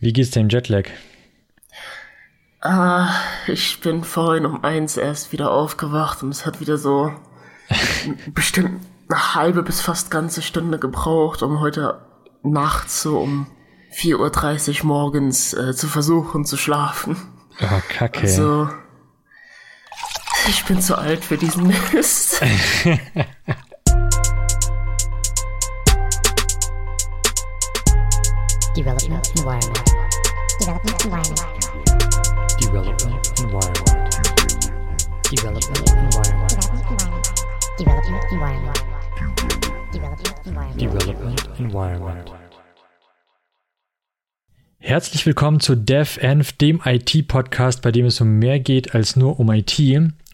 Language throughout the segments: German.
Wie geht's dem Jetlag? Ah, ich bin vorhin um eins erst wieder aufgewacht und es hat wieder so bestimmt eine halbe bis fast ganze Stunde gebraucht, um heute nachts so um 4.30 Uhr morgens äh, zu versuchen zu schlafen. Oh, kacke. Also, ich bin zu alt für diesen Mist. Development environment. Development environment. Development Environment. Development Environment. Development environment. Development environment. Development Environment. Herzlich willkommen zu DevEnv, dem IT-Podcast, bei dem es um mehr geht als nur um IT.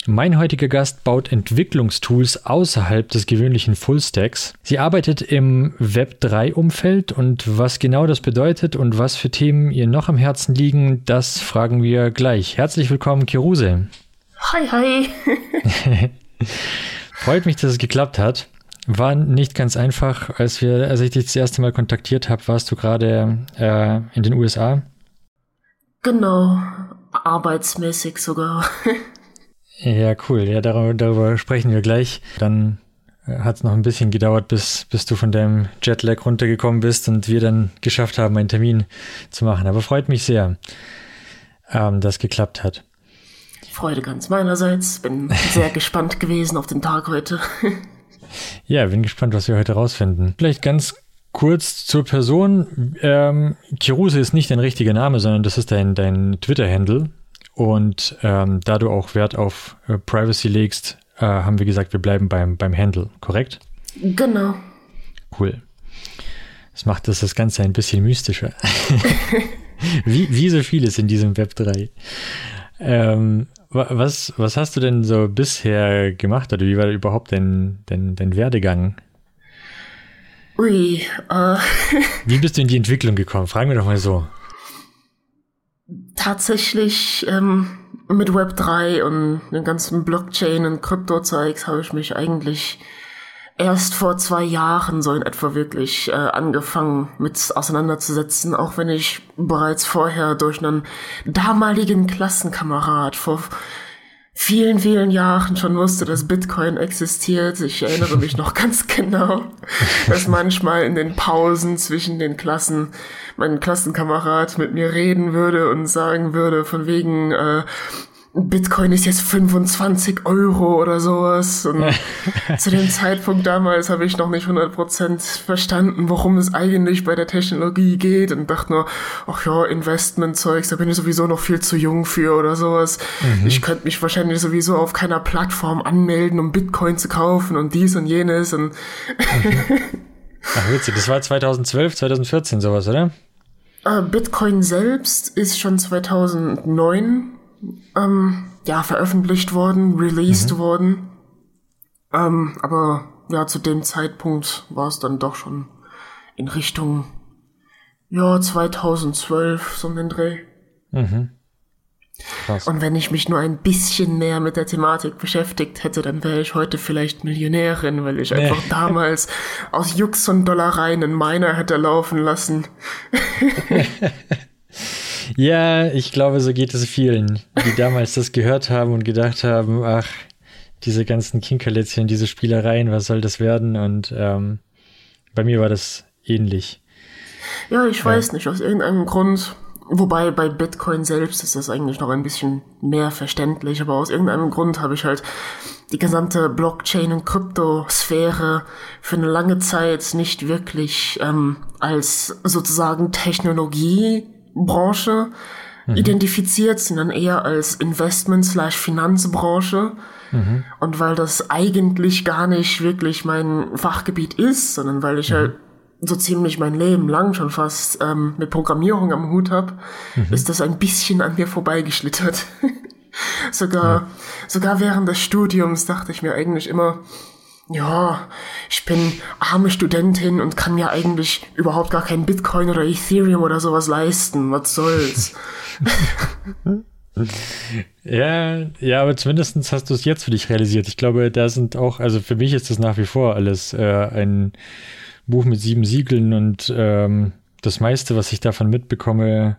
Mein heutiger Gast baut Entwicklungstools außerhalb des gewöhnlichen Fullstacks. Sie arbeitet im Web3-Umfeld und was genau das bedeutet und was für Themen ihr noch am Herzen liegen, das fragen wir gleich. Herzlich willkommen, Kiruse. Hi, hi. Freut mich, dass es geklappt hat. War nicht ganz einfach, als wir, als ich dich das erste Mal kontaktiert habe, warst du gerade äh, in den USA. Genau, arbeitsmäßig sogar. Ja, cool. Ja, darüber, darüber sprechen wir gleich. Dann hat es noch ein bisschen gedauert, bis, bis du von deinem Jetlag runtergekommen bist und wir dann geschafft haben, einen Termin zu machen. Aber freut mich sehr, ähm, dass geklappt hat. Freude ganz meinerseits. Bin sehr gespannt gewesen auf den Tag heute. Ja, bin gespannt, was wir heute rausfinden. Vielleicht ganz kurz zur Person. Ähm, Kiruse ist nicht dein richtiger Name, sondern das ist dein, dein Twitter-Handle. Und ähm, da du auch Wert auf äh, Privacy legst, äh, haben wir gesagt, wir bleiben beim, beim Handle, korrekt? Genau. Cool. Das macht das, das Ganze ein bisschen mystischer. wie, wie so vieles in diesem Web 3. Ähm, wa- was, was hast du denn so bisher gemacht oder wie war überhaupt dein, dein, dein Werdegang? Ui, äh, Wie bist du in die Entwicklung gekommen? Fragen wir doch mal so. Tatsächlich ähm, mit Web3 und den ganzen Blockchain und Krypto-Zeugs habe ich mich eigentlich erst vor zwei Jahren so in etwa wirklich äh, angefangen mit auseinanderzusetzen, auch wenn ich bereits vorher durch einen damaligen Klassenkamerad vor vielen, vielen Jahren schon wusste, dass Bitcoin existiert. Ich erinnere mich noch ganz genau, dass manchmal in den Pausen zwischen den Klassen mein Klassenkamerad mit mir reden würde und sagen würde, von wegen, äh, Bitcoin ist jetzt 25 Euro oder sowas. Und zu dem Zeitpunkt damals habe ich noch nicht 100% verstanden, worum es eigentlich bei der Technologie geht und dachte nur, ach ja, Investmentzeugs, da bin ich sowieso noch viel zu jung für oder sowas. Ich könnte mich wahrscheinlich sowieso auf keiner Plattform anmelden, um Bitcoin zu kaufen und dies und jenes und Ach, witzig. Das war 2012, 2014 sowas, oder? Äh, Bitcoin selbst ist schon 2009 ähm, ja, veröffentlicht worden, released worden. Ähm, aber ja, zu dem Zeitpunkt war es dann doch schon in Richtung ja, 2012, so den Dreh. Krass. Und wenn ich mich nur ein bisschen mehr mit der Thematik beschäftigt hätte, dann wäre ich heute vielleicht Millionärin, weil ich einfach damals aus Jux und Dollereien einen Miner hätte laufen lassen. Ja, ich glaube, so geht es vielen, die damals das gehört haben und gedacht haben, ach, diese ganzen Kinkerlitzchen, diese Spielereien, was soll das werden? Und ähm, bei mir war das ähnlich. Ja, ich weiß nicht, aus irgendeinem Grund. Wobei bei Bitcoin selbst ist das eigentlich noch ein bisschen mehr verständlich, aber aus irgendeinem Grund habe ich halt die gesamte Blockchain- und Kryptosphäre für eine lange Zeit nicht wirklich ähm, als sozusagen Technologiebranche identifiziert, sondern eher als Investment-slash-Finanzbranche. Und weil das eigentlich gar nicht wirklich mein Fachgebiet ist, sondern weil ich halt so ziemlich mein Leben lang schon fast ähm, mit Programmierung am Hut habe, ist das ein bisschen an mir vorbeigeschlittert. sogar, sogar während des Studiums dachte ich mir eigentlich immer, ja, ich bin arme Studentin und kann mir eigentlich überhaupt gar kein Bitcoin oder Ethereum oder sowas leisten. Was soll's? Ja, ja, aber zumindest hast du es jetzt für dich realisiert. Ich glaube, da sind auch, also für mich ist das nach wie vor alles äh, ein Buch mit sieben Siegeln und ähm, das meiste, was ich davon mitbekomme,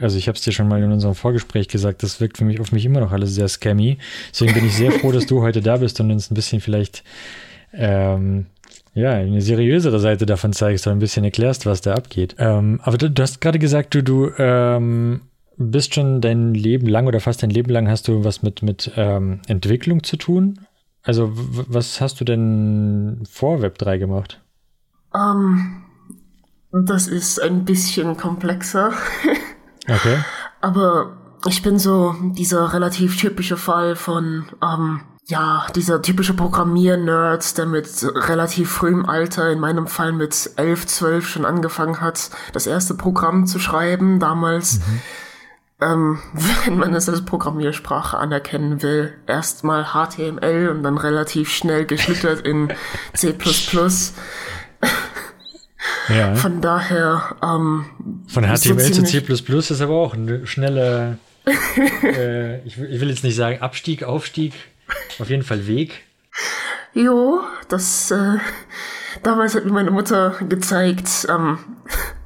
also ich habe es dir schon mal in unserem Vorgespräch gesagt, das wirkt für mich auf mich immer noch alles sehr scammy. Deswegen bin ich sehr froh, dass du heute da bist und uns ein bisschen vielleicht ähm, ja, eine seriösere Seite davon zeigst und ein bisschen erklärst, was da abgeht. Ähm, aber du, du, hast gerade gesagt, du, du ähm, bist schon dein Leben lang oder fast dein Leben lang hast du was mit, mit ähm, Entwicklung zu tun. Also was hast du denn vor Web 3 gemacht? Ähm, das ist ein bisschen komplexer. okay. Aber ich bin so dieser relativ typische Fall von, ähm, ja, dieser typische Programmier-Nerd, der mit relativ frühem Alter, in meinem Fall mit 11, 12 schon angefangen hat, das erste Programm zu schreiben. Damals, mhm. ähm, wenn man es als Programmiersprache anerkennen will, erstmal HTML und dann relativ schnell geschlittert in C++. Ja. Von daher. Ähm, Von HTML zu C ist aber auch eine schnelle, äh, ich, ich, will jetzt nicht sagen Abstieg, Aufstieg, auf jeden Fall Weg. Jo, das, äh, damals hat mir meine Mutter gezeigt, ähm,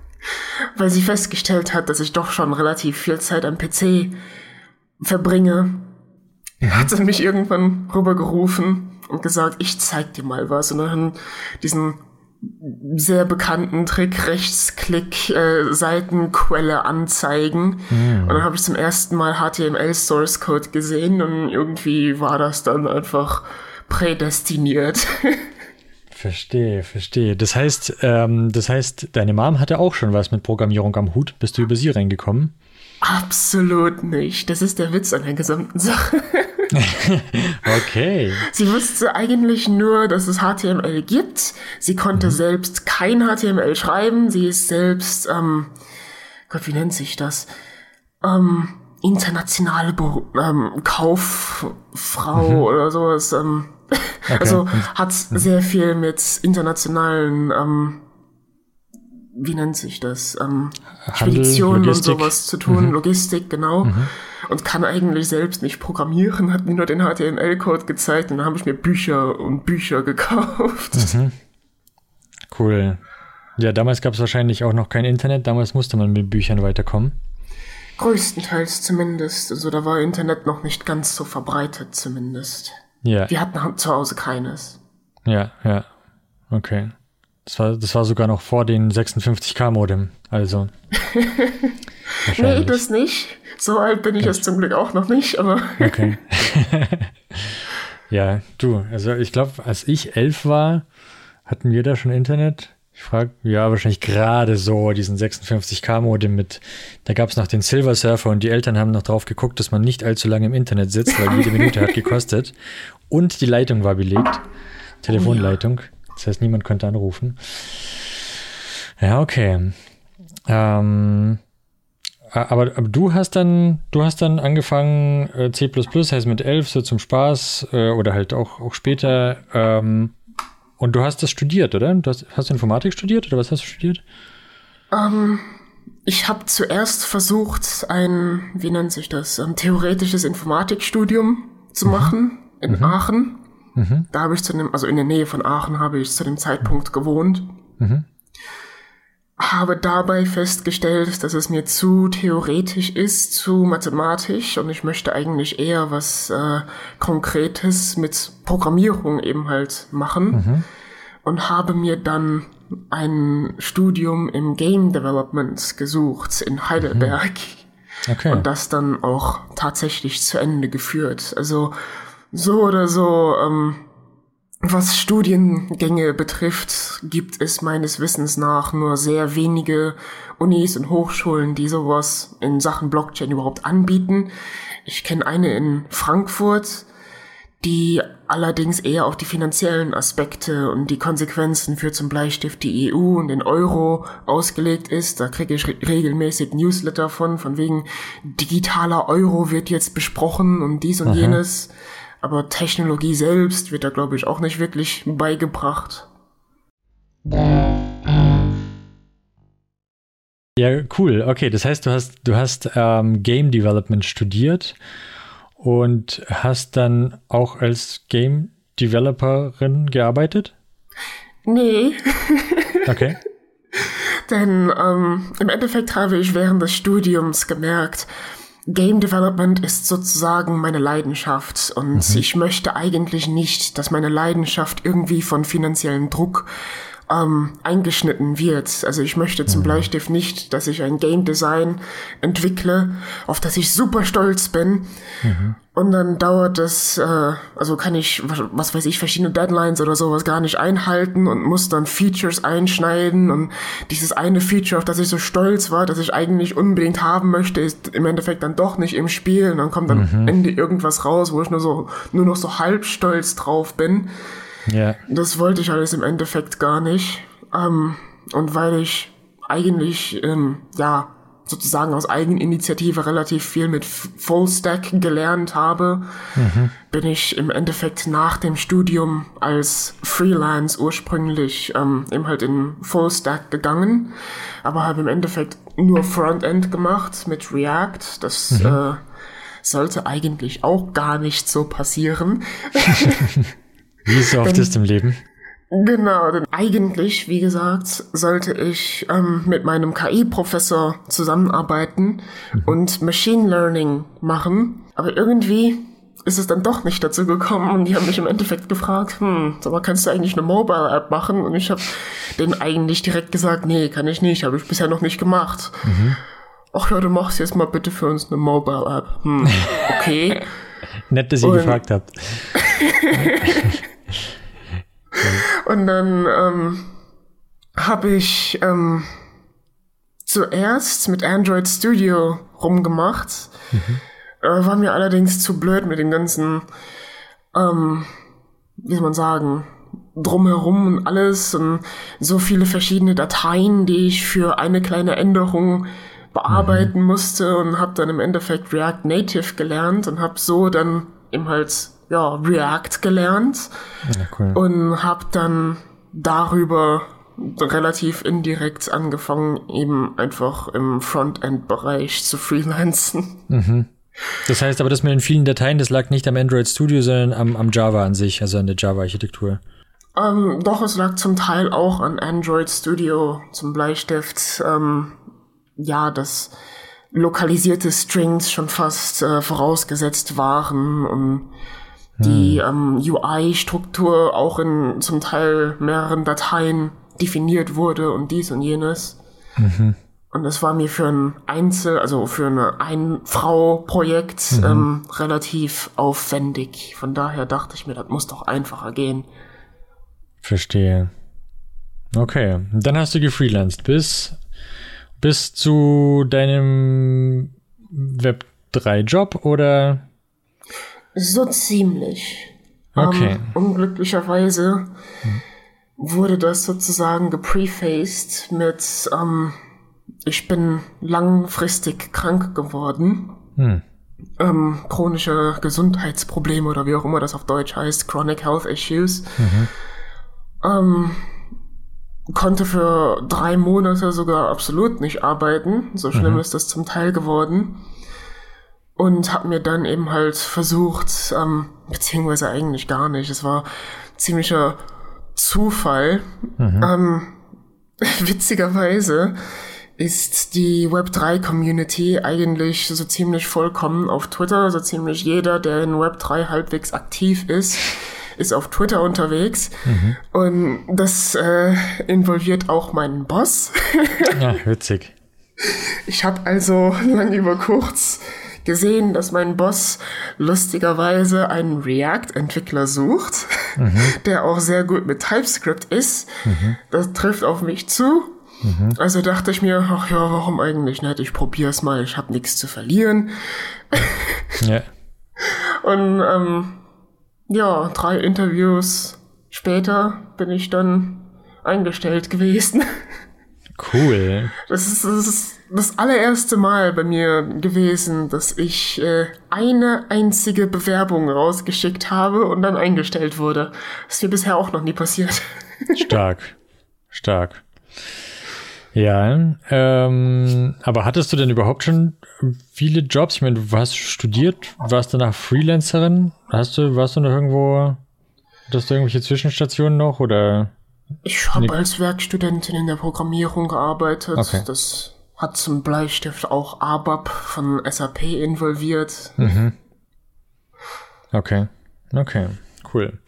weil sie festgestellt hat, dass ich doch schon relativ viel Zeit am PC verbringe, mhm. hat sie mich irgendwann rübergerufen und gesagt, ich zeig dir mal was. Und dann diesen sehr bekannten Trick, Rechtsklick, äh, Seitenquelle anzeigen. Mhm. Und dann habe ich zum ersten Mal HTML Source Code gesehen und irgendwie war das dann einfach prädestiniert. verstehe, verstehe. Das heißt, ähm, das heißt, deine Mom hatte auch schon was mit Programmierung am Hut. Bist du über sie reingekommen? Absolut nicht. Das ist der Witz an der gesamten Sache. okay. Sie wusste eigentlich nur, dass es HTML gibt. Sie konnte mhm. selbst kein HTML schreiben. Sie ist selbst, ähm, Gott, wie nennt sich das? Ähm, internationale Be ähm, Kauffrau mhm. oder sowas. Ähm, okay. Also hat mhm. sehr viel mit internationalen ähm, wie nennt sich das? Ähm, Speditionen und sowas zu tun, mhm. Logistik, genau. Und kann eigentlich selbst nicht programmieren, hat mir nur den HTML-Code gezeigt und dann habe ich mir Bücher und Bücher gekauft. Mhm. Cool. Ja, damals gab es wahrscheinlich auch noch kein Internet, damals musste man mit Büchern weiterkommen. Größtenteils zumindest. Also da war Internet noch nicht ganz so verbreitet zumindest. Ja. Wir hatten zu Hause keines. Ja, ja. Okay. Das war, das war sogar noch vor den 56K-Modem, also. nee, das nicht. So alt bin ich jetzt zum Glück auch noch nicht, aber. okay. ja, du, also ich glaube, als ich elf war, hatten wir da schon Internet. Ich frage, ja, wahrscheinlich gerade so diesen 56K-Modem mit, da gab es noch den Silver Surfer und die Eltern haben noch drauf geguckt, dass man nicht allzu lange im Internet sitzt, weil jede Minute hat gekostet. Und die Leitung war belegt. Telefonleitung. Oh. Das heißt, niemand könnte anrufen. Ja, okay. Ähm, aber, aber, du hast dann, du hast dann angefangen äh, C++, heißt mit 11 so zum Spaß äh, oder halt auch, auch später. Ähm, und du hast das studiert, oder? Du hast, hast du Informatik studiert oder was hast du studiert? Ähm, ich habe zuerst versucht, ein, wie nennt sich das, ein theoretisches Informatikstudium zu mhm. machen in mhm. Aachen. Mhm. Da habe ich zu dem, also in der Nähe von Aachen habe ich zu dem Zeitpunkt gewohnt. Habe dabei festgestellt, dass es mir zu theoretisch ist, zu mathematisch und ich möchte eigentlich eher was äh, Konkretes mit Programmierung eben halt machen. Mhm. Und habe mir dann ein Studium im Game Development gesucht in Heidelberg. Mhm. Okay. Und das dann auch tatsächlich zu Ende geführt. Also so oder so, ähm, was Studiengänge betrifft, gibt es meines Wissens nach nur sehr wenige Unis und Hochschulen, die sowas in Sachen Blockchain überhaupt anbieten. Ich kenne eine in Frankfurt, die allerdings eher auf die finanziellen Aspekte und die Konsequenzen für zum Bleistift die EU und den Euro ausgelegt ist. Da kriege ich re regelmäßig Newsletter von, von wegen digitaler Euro wird jetzt besprochen und dies und Aha. jenes aber Technologie selbst wird da, glaube ich, auch nicht wirklich beigebracht. Ja, cool. Okay, das heißt, du hast, du hast ähm, Game Development studiert und hast dann auch als Game Developerin gearbeitet? Nee. Okay. Denn ähm, im Endeffekt habe ich während des Studiums gemerkt, Game Development ist sozusagen meine Leidenschaft und ich möchte eigentlich nicht, dass meine Leidenschaft irgendwie von finanziellem Druck ähm, eingeschnitten wird. Also ich möchte zum Bleistift nicht, dass ich ein Game Design entwickle, auf das ich super stolz bin. Und dann dauert es, äh, also kann ich, was, weiß ich, verschiedene Deadlines oder sowas gar nicht einhalten und muss dann Features einschneiden. Und dieses eine Feature, auf das ich so stolz war, das ich eigentlich unbedingt haben möchte, ist im Endeffekt dann doch nicht im Spiel. Und dann kommt dann am Ende irgendwas raus, wo ich nur so, nur noch so halb stolz drauf bin. Ja. Das wollte ich alles im Endeffekt gar nicht. Ähm, und weil ich eigentlich, ähm, ja, sozusagen aus Eigeninitiative relativ viel mit Fullstack gelernt habe, bin ich im Endeffekt nach dem Studium als Freelance ursprünglich ähm, eben halt in Fullstack gegangen, aber habe im Endeffekt nur Frontend gemacht mit React. Das äh, sollte eigentlich auch gar nicht so passieren. Wie so oft ist im Leben. Genau, denn eigentlich, wie gesagt, sollte ich ähm, mit meinem KI-Professor zusammenarbeiten und Machine Learning machen. Aber irgendwie ist es dann doch nicht dazu gekommen und die haben mich im Endeffekt gefragt, hm, sag mal, kannst du eigentlich eine Mobile-App machen? Und ich habe denen eigentlich direkt gesagt, nee, kann ich nicht, habe ich bisher noch nicht gemacht. Ach ja, du machst jetzt mal bitte für uns eine Mobile-App. Hm, okay. Nett, dass ihr Und- gefragt habt. Und dann ähm, habe ich ähm, zuerst mit Android Studio rumgemacht. Äh, war mir allerdings zu blöd mit dem ganzen, ähm, wie soll man sagen, drumherum und alles und so viele verschiedene Dateien, die ich für eine kleine Änderung bearbeiten musste und habe dann im Endeffekt React Native gelernt und habe so dann eben halt ja React gelernt Ja, cool. und habe dann darüber relativ indirekt angefangen, eben einfach im Frontend-Bereich zu freelancen. Das heißt aber, das mit den vielen Dateien, das lag nicht am Android Studio, sondern am, am Java an sich, also an der Java-Architektur. Ähm, doch, es lag zum Teil auch an Android Studio zum Bleistift. Ähm, ja, dass lokalisierte Strings schon fast äh, vorausgesetzt waren und die ähm, UI-Struktur auch in zum Teil mehreren Dateien definiert wurde und dies und jenes. Und das war mir für ein Einzel, also für eine Ein-Frau-Projekt ähm, relativ aufwendig. Von daher dachte ich mir, das muss doch einfacher gehen. Verstehe. Okay, dann hast du gefreelanced bis, bis zu deinem Web 3 Job oder? So ziemlich. Okay. Ähm, unglücklicherweise wurde das sozusagen geprefaced mit, ähm, ich bin langfristig krank geworden. Hm. Ähm, chronische Gesundheitsprobleme oder wie auch immer das auf Deutsch heißt, Chronic Health Issues. Ähm, konnte für drei Monate sogar absolut nicht arbeiten. So schlimm ist das zum Teil geworden. Und habe mir dann eben halt versucht, ähm, beziehungsweise eigentlich gar nicht, es war ziemlicher Zufall. Ähm, witzigerweise ist die Web3-Community eigentlich so ziemlich vollkommen auf Twitter. So ziemlich jeder, der in Web3 halbwegs aktiv ist, ist auf Twitter unterwegs. Und das äh, involviert auch meinen Boss. Ja, witzig. Ich habe also lang über kurz gesehen, dass mein Boss lustigerweise einen React-Entwickler sucht, der auch sehr gut mit TypeScript ist. Das trifft auf mich zu. Also dachte ich mir, ach ja, warum eigentlich nicht? Ich probier's mal, ich habe nichts zu verlieren. Ja. Und ähm, ja, drei Interviews später bin ich dann eingestellt gewesen. Cool. Das ist, das ist das allererste Mal bei mir gewesen, dass ich äh, eine einzige Bewerbung rausgeschickt habe und dann eingestellt wurde. Das ist mir bisher auch noch nie passiert. Stark. Stark. Ja, ähm, aber hattest du denn überhaupt schon viele Jobs? Ich meine, du hast studiert, warst danach Freelancerin? Hast du, warst du noch irgendwo, hattest du irgendwelche Zwischenstationen noch oder? Ich habe als Werkstudentin in der Programmierung gearbeitet. Okay. Das hat zum Bleistift auch ABAP von SAP involviert. Okay. Okay. Cool.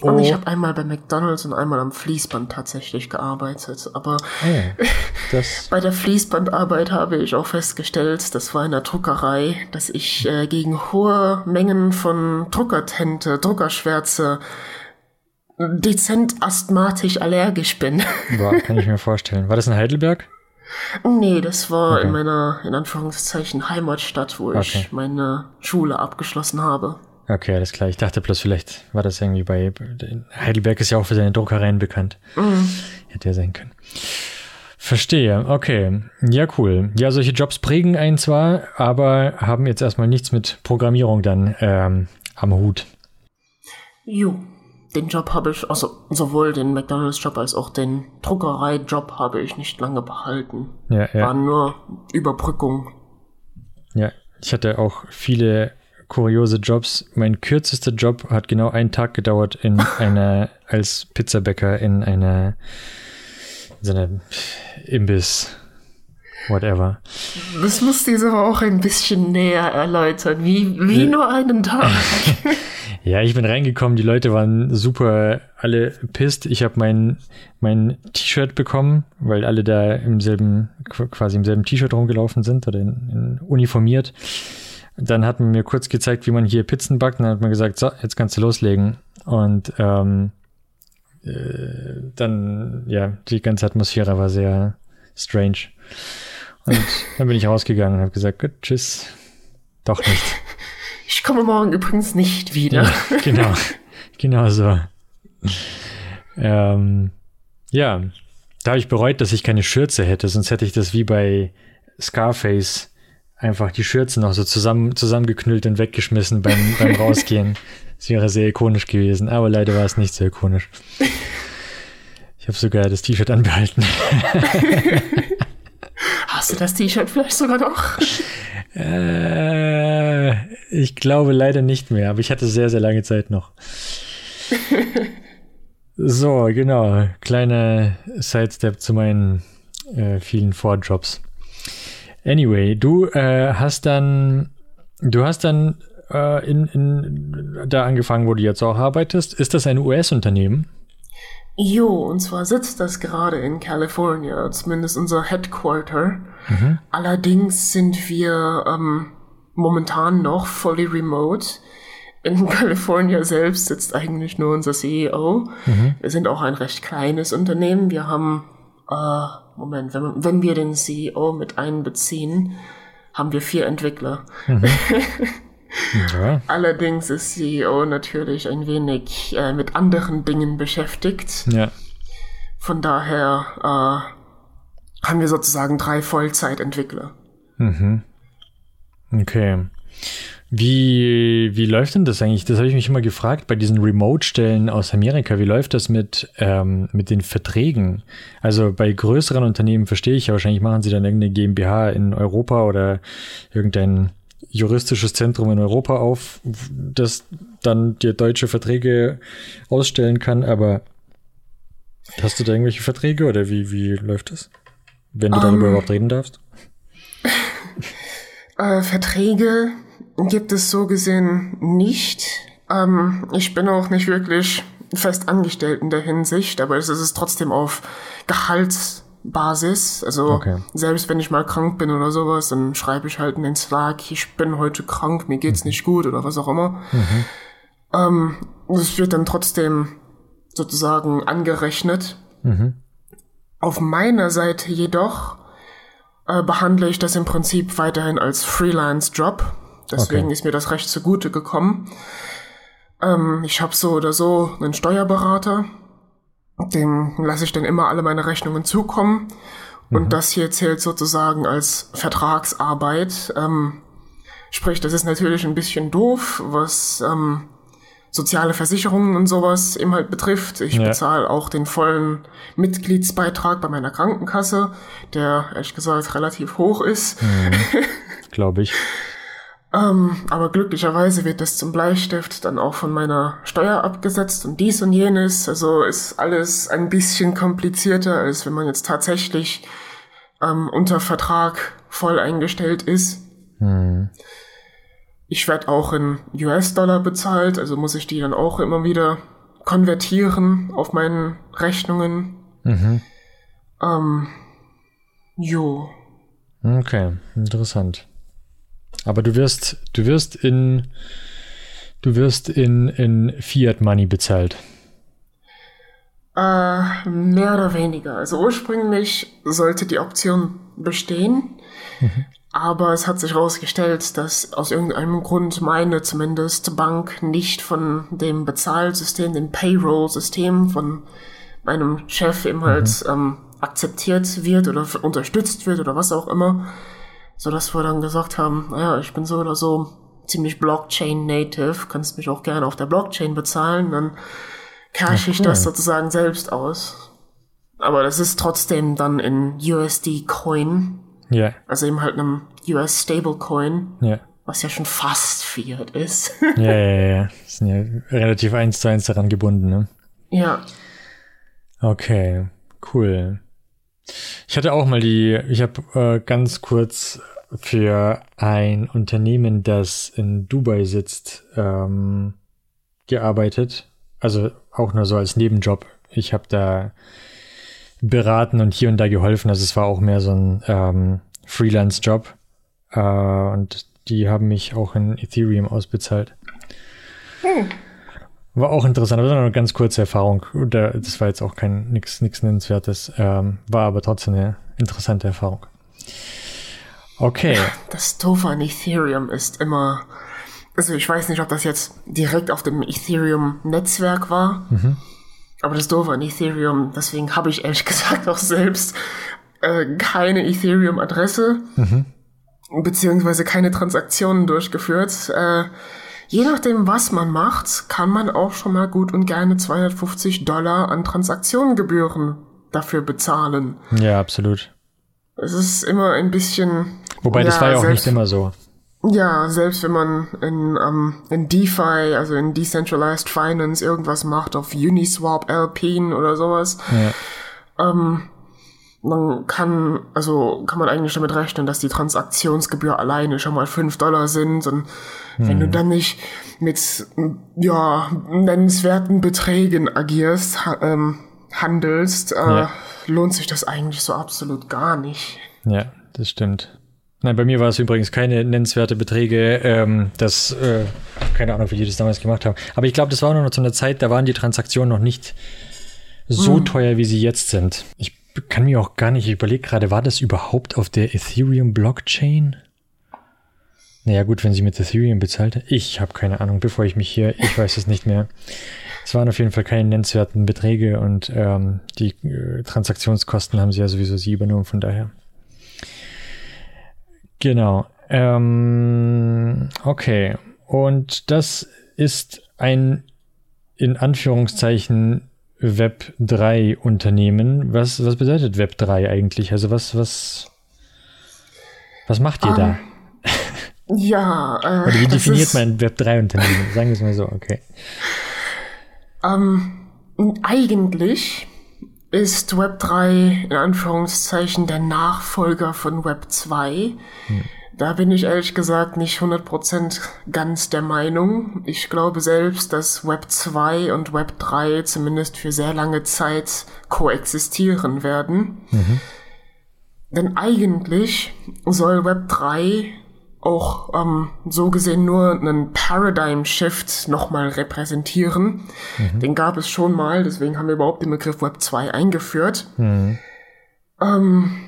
Und ich Oh, habe einmal bei McDonald's und einmal am Fließband tatsächlich gearbeitet. Aber oh, das. bei der Fließbandarbeit habe ich auch festgestellt, das war in der Druckerei, dass ich äh, gegen hohe Mengen von Druckertinte, Druckerschwärze dezent asthmatisch allergisch bin. War, kann ich mir vorstellen. War das in Heidelberg? Nee, das war Okay. in meiner, in Anführungszeichen, Heimatstadt, wo Okay. ich meine Schule abgeschlossen habe. Okay, alles klar. Ich dachte bloß, vielleicht war das irgendwie bei. Heidelberg ist ja auch für seine Druckereien bekannt. Hätte ja sein können. Verstehe, okay. Ja, cool. Ja, solche Jobs prägen einen zwar, aber haben jetzt erstmal nichts mit Programmierung dann ähm, am Hut. Jo, den Job habe ich, also sowohl den McDonalds-Job als auch den Druckerei-Job habe ich nicht lange behalten. Ja, War ja. nur Überbrückung. Ja, ich hatte auch viele kuriose Jobs. Mein kürzester Job hat genau einen Tag gedauert in einer, als Pizzabäcker in einer, so einer Imbiss, whatever. Das musst du jetzt aber auch ein bisschen näher erläutern, wie, wie nur einen Tag. Ja, ich bin reingekommen, die Leute waren super alle pisst. Ich habe mein, mein T-Shirt bekommen, weil alle da im selben, quasi im selben T-Shirt rumgelaufen sind oder in, in uniformiert. Dann hat man mir kurz gezeigt, wie man hier Pizzen backt. Und dann hat man gesagt, so, jetzt kannst du loslegen. Und ähm, äh, dann, ja, die ganze Atmosphäre war sehr strange. Und dann bin ich rausgegangen und habe gesagt, gut, tschüss. Doch nicht. Ich komme morgen übrigens nicht wieder. Ja, genau. genau so. Ähm, ja, da habe ich bereut, dass ich keine Schürze hätte, sonst hätte ich das wie bei Scarface einfach die Schürze noch so zusammen, zusammengeknüllt und weggeschmissen beim, beim Rausgehen. Das wäre sehr ikonisch gewesen, aber leider war es nicht so ikonisch. Ich habe sogar das T-Shirt anbehalten. Hast du das T-Shirt vielleicht sogar noch? Äh, ich glaube leider nicht mehr, aber ich hatte sehr, sehr lange Zeit noch. so, genau. Kleiner Sidestep zu meinen äh, vielen Vorjobs. Anyway, du äh, hast dann, du hast dann äh, in, in, da angefangen, wo du jetzt auch arbeitest. Ist das ein US-Unternehmen? Jo, und zwar sitzt das gerade in California, zumindest unser Headquarter. Allerdings sind wir ähm, momentan noch fully remote. In California selbst sitzt eigentlich nur unser CEO. Wir sind auch ein recht kleines Unternehmen. Wir haben, äh, Moment, wenn, wenn wir den CEO mit einbeziehen, haben wir vier Entwickler. Ja. Allerdings ist CEO natürlich ein wenig äh, mit anderen Dingen beschäftigt. Ja. Von daher äh, haben wir sozusagen drei Vollzeitentwickler. Okay. Wie, wie läuft denn das eigentlich? Das habe ich mich immer gefragt bei diesen Remote-Stellen aus Amerika. Wie läuft das mit, ähm, mit den Verträgen? Also bei größeren Unternehmen verstehe ich ja wahrscheinlich, machen sie dann irgendeine GmbH in Europa oder irgendein juristisches Zentrum in Europa auf, das dann dir deutsche Verträge ausstellen kann. Aber hast du da irgendwelche Verträge oder wie, wie läuft das? Wenn du darüber überhaupt reden darfst? Äh, Verträge gibt es so gesehen nicht. Ähm, ich bin auch nicht wirklich fest angestellt in der Hinsicht, aber es ist trotzdem auf Gehaltsbasis. Also Okay. selbst wenn ich mal krank bin oder sowas, dann schreibe ich halt in den Slack, ich bin heute krank, mir geht's nicht gut oder was auch immer. Ähm, das wird dann trotzdem sozusagen angerechnet. Auf meiner Seite jedoch äh, behandle ich das im Prinzip weiterhin als Freelance-Job. Deswegen Okay. ist mir das recht zugute gekommen. Ähm, ich habe so oder so einen Steuerberater, dem lasse ich dann immer alle meine Rechnungen zukommen. Und das hier zählt sozusagen als Vertragsarbeit. Ähm, sprich, das ist natürlich ein bisschen doof, was ähm, soziale Versicherungen und sowas eben halt betrifft. Ich Ja. bezahle auch den vollen Mitgliedsbeitrag bei meiner Krankenkasse, der ehrlich gesagt relativ hoch ist. Glaube ich. Ähm, aber glücklicherweise wird das zum Bleistift dann auch von meiner Steuer abgesetzt und dies und jenes. Also ist alles ein bisschen komplizierter, als wenn man jetzt tatsächlich ähm, unter Vertrag voll eingestellt ist. Ich werde auch in US-Dollar bezahlt, also muss ich die dann auch immer wieder konvertieren auf meinen Rechnungen. Ähm, jo. Okay, interessant. Aber du wirst, du wirst in, du wirst in, in Fiat Money bezahlt. Äh, mehr oder weniger. Also ursprünglich sollte die Option bestehen, aber es hat sich herausgestellt, dass aus irgendeinem Grund meine zumindest Bank nicht von dem Bezahlsystem, dem Payroll-System von meinem Chef eben halt ähm, akzeptiert wird oder unterstützt wird oder was auch immer, so dass wir dann gesagt haben, naja, ich bin so oder so ziemlich Blockchain-native, kannst mich auch gerne auf der Blockchain bezahlen, dann cash ich cool. das sozusagen selbst aus. Aber das ist trotzdem dann in USD-Coin, Ja, also eben halt einem US-Stablecoin, ja. was ja schon fast Fiat ist. Ja, ja, ja, ja. Sind ja relativ eins zu eins daran gebunden, ne? ja. Okay, cool. Ich hatte auch mal die, ich habe äh, ganz kurz für ein Unternehmen, das in Dubai sitzt, ähm, gearbeitet. Also auch nur so als Nebenjob. Ich habe da beraten und hier und da geholfen. Also es war auch mehr so ein ähm, Freelance-Job. Äh, und die haben mich auch in Ethereum ausbezahlt. War auch interessant, aber das war eine ganz kurze Erfahrung. Da- Das war jetzt auch kein nix Nennenswertes, ähm, war aber trotzdem eine interessante Erfahrung. Okay, Das Doofe an Ethereum ist immer, also ich weiß nicht, ob das jetzt direkt auf dem Ethereum-Netzwerk war, aber das Doofe an Ethereum, deswegen habe ich ehrlich gesagt auch selbst äh, keine Ethereum-Adresse, beziehungsweise keine Transaktionen durchgeführt. Äh, je nachdem, was man macht, kann man auch schon mal gut und gerne 250 Dollar an Transaktionengebühren dafür bezahlen. ja, absolut. Es ist immer ein bisschen. Wobei, das war ja auch selbst- nicht immer so. ja, selbst wenn man in, ähm, in DeFi, also in Decentralized Finance, irgendwas macht auf Uniswap, Alpine oder sowas, Ja, man kann, also kann man eigentlich damit rechnen, dass die Transaktionsgebühr alleine schon mal 5 Dollar sind und wenn du dann nicht mit, ja, nennenswerten Beträgen agierst, ha ähm, handelst, äh, Ja. lohnt sich das eigentlich so absolut gar nicht. ja, das stimmt. Nein, bei mir war es übrigens keine nennenswerte Beträge. Ähm, das, äh, keine Ahnung, wie die das damals gemacht haben. Aber ich glaube, das war auch noch zu einer Zeit, da waren die Transaktionen noch nicht so teuer, wie sie jetzt sind. Ich kann mir auch gar nicht, ich überlege gerade, war das überhaupt auf der Ethereum Blockchain? Naja, gut, wenn sie mit Ethereum bezahlt. Ich habe keine Ahnung, bevor ich mich hier, ich weiß es nicht mehr. Es waren auf jeden Fall keine nennenswerten Beträge und ähm, die äh, Transaktionskosten haben sie ja sowieso sie übernommen, von daher. Genau. Ähm, okay. Und das ist ein in Anführungszeichen Web 3 Unternehmen. Was, was bedeutet Web 3 eigentlich? Also was, was, was macht ihr da? Ja, äh, Oder wie definiert man ein Web 3 Unternehmen? Sagen wir es mal so, okay. Ähm, eigentlich ist Web 3 in Anführungszeichen der Nachfolger von Web 2. Da bin ich ehrlich gesagt nicht 100% ganz der Meinung. Ich glaube selbst, dass Web 2 und Web 3 zumindest für sehr lange Zeit koexistieren werden. Denn eigentlich soll Web 3 auch ähm, so gesehen nur einen Paradigm Shift nochmal repräsentieren. Den gab es schon mal, deswegen haben wir überhaupt den Begriff Web 2 eingeführt. Ähm,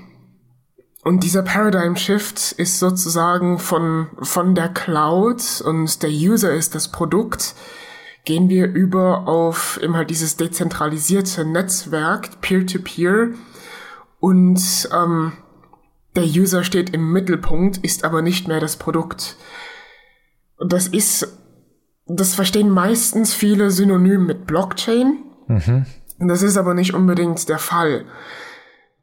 und dieser Paradigm Shift ist sozusagen von, von der Cloud und der User ist das Produkt, gehen wir über auf immer dieses dezentralisierte Netzwerk, Peer-to-Peer. Und ähm, der User steht im Mittelpunkt, ist aber nicht mehr das Produkt. Das ist, das verstehen meistens viele synonym mit Blockchain. Und das ist aber nicht unbedingt der Fall.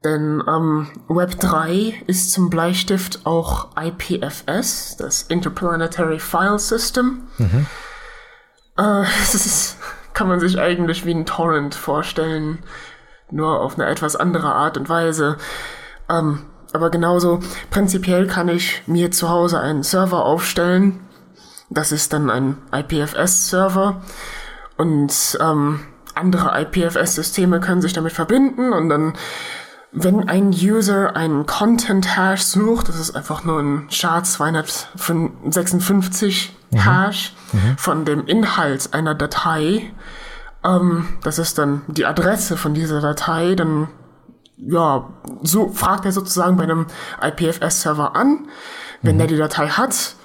Denn ähm, Web 3 ist zum Bleistift auch IPFS, das Interplanetary File System. Äh, das ist, kann man sich eigentlich wie ein Torrent vorstellen, nur auf eine etwas andere Art und Weise. Ähm, aber genauso, prinzipiell kann ich mir zu Hause einen Server aufstellen. Das ist dann ein IPFS-Server. Und ähm, andere IPFS-Systeme können sich damit verbinden und dann wenn ein User einen Content-Hash sucht, das ist einfach nur ein SHA-256 Hash von dem Inhalt einer Datei, ähm, das ist dann die Adresse von dieser Datei, dann ja, so fragt er sozusagen bei einem IPFS-Server an. Wenn der die Datei hat,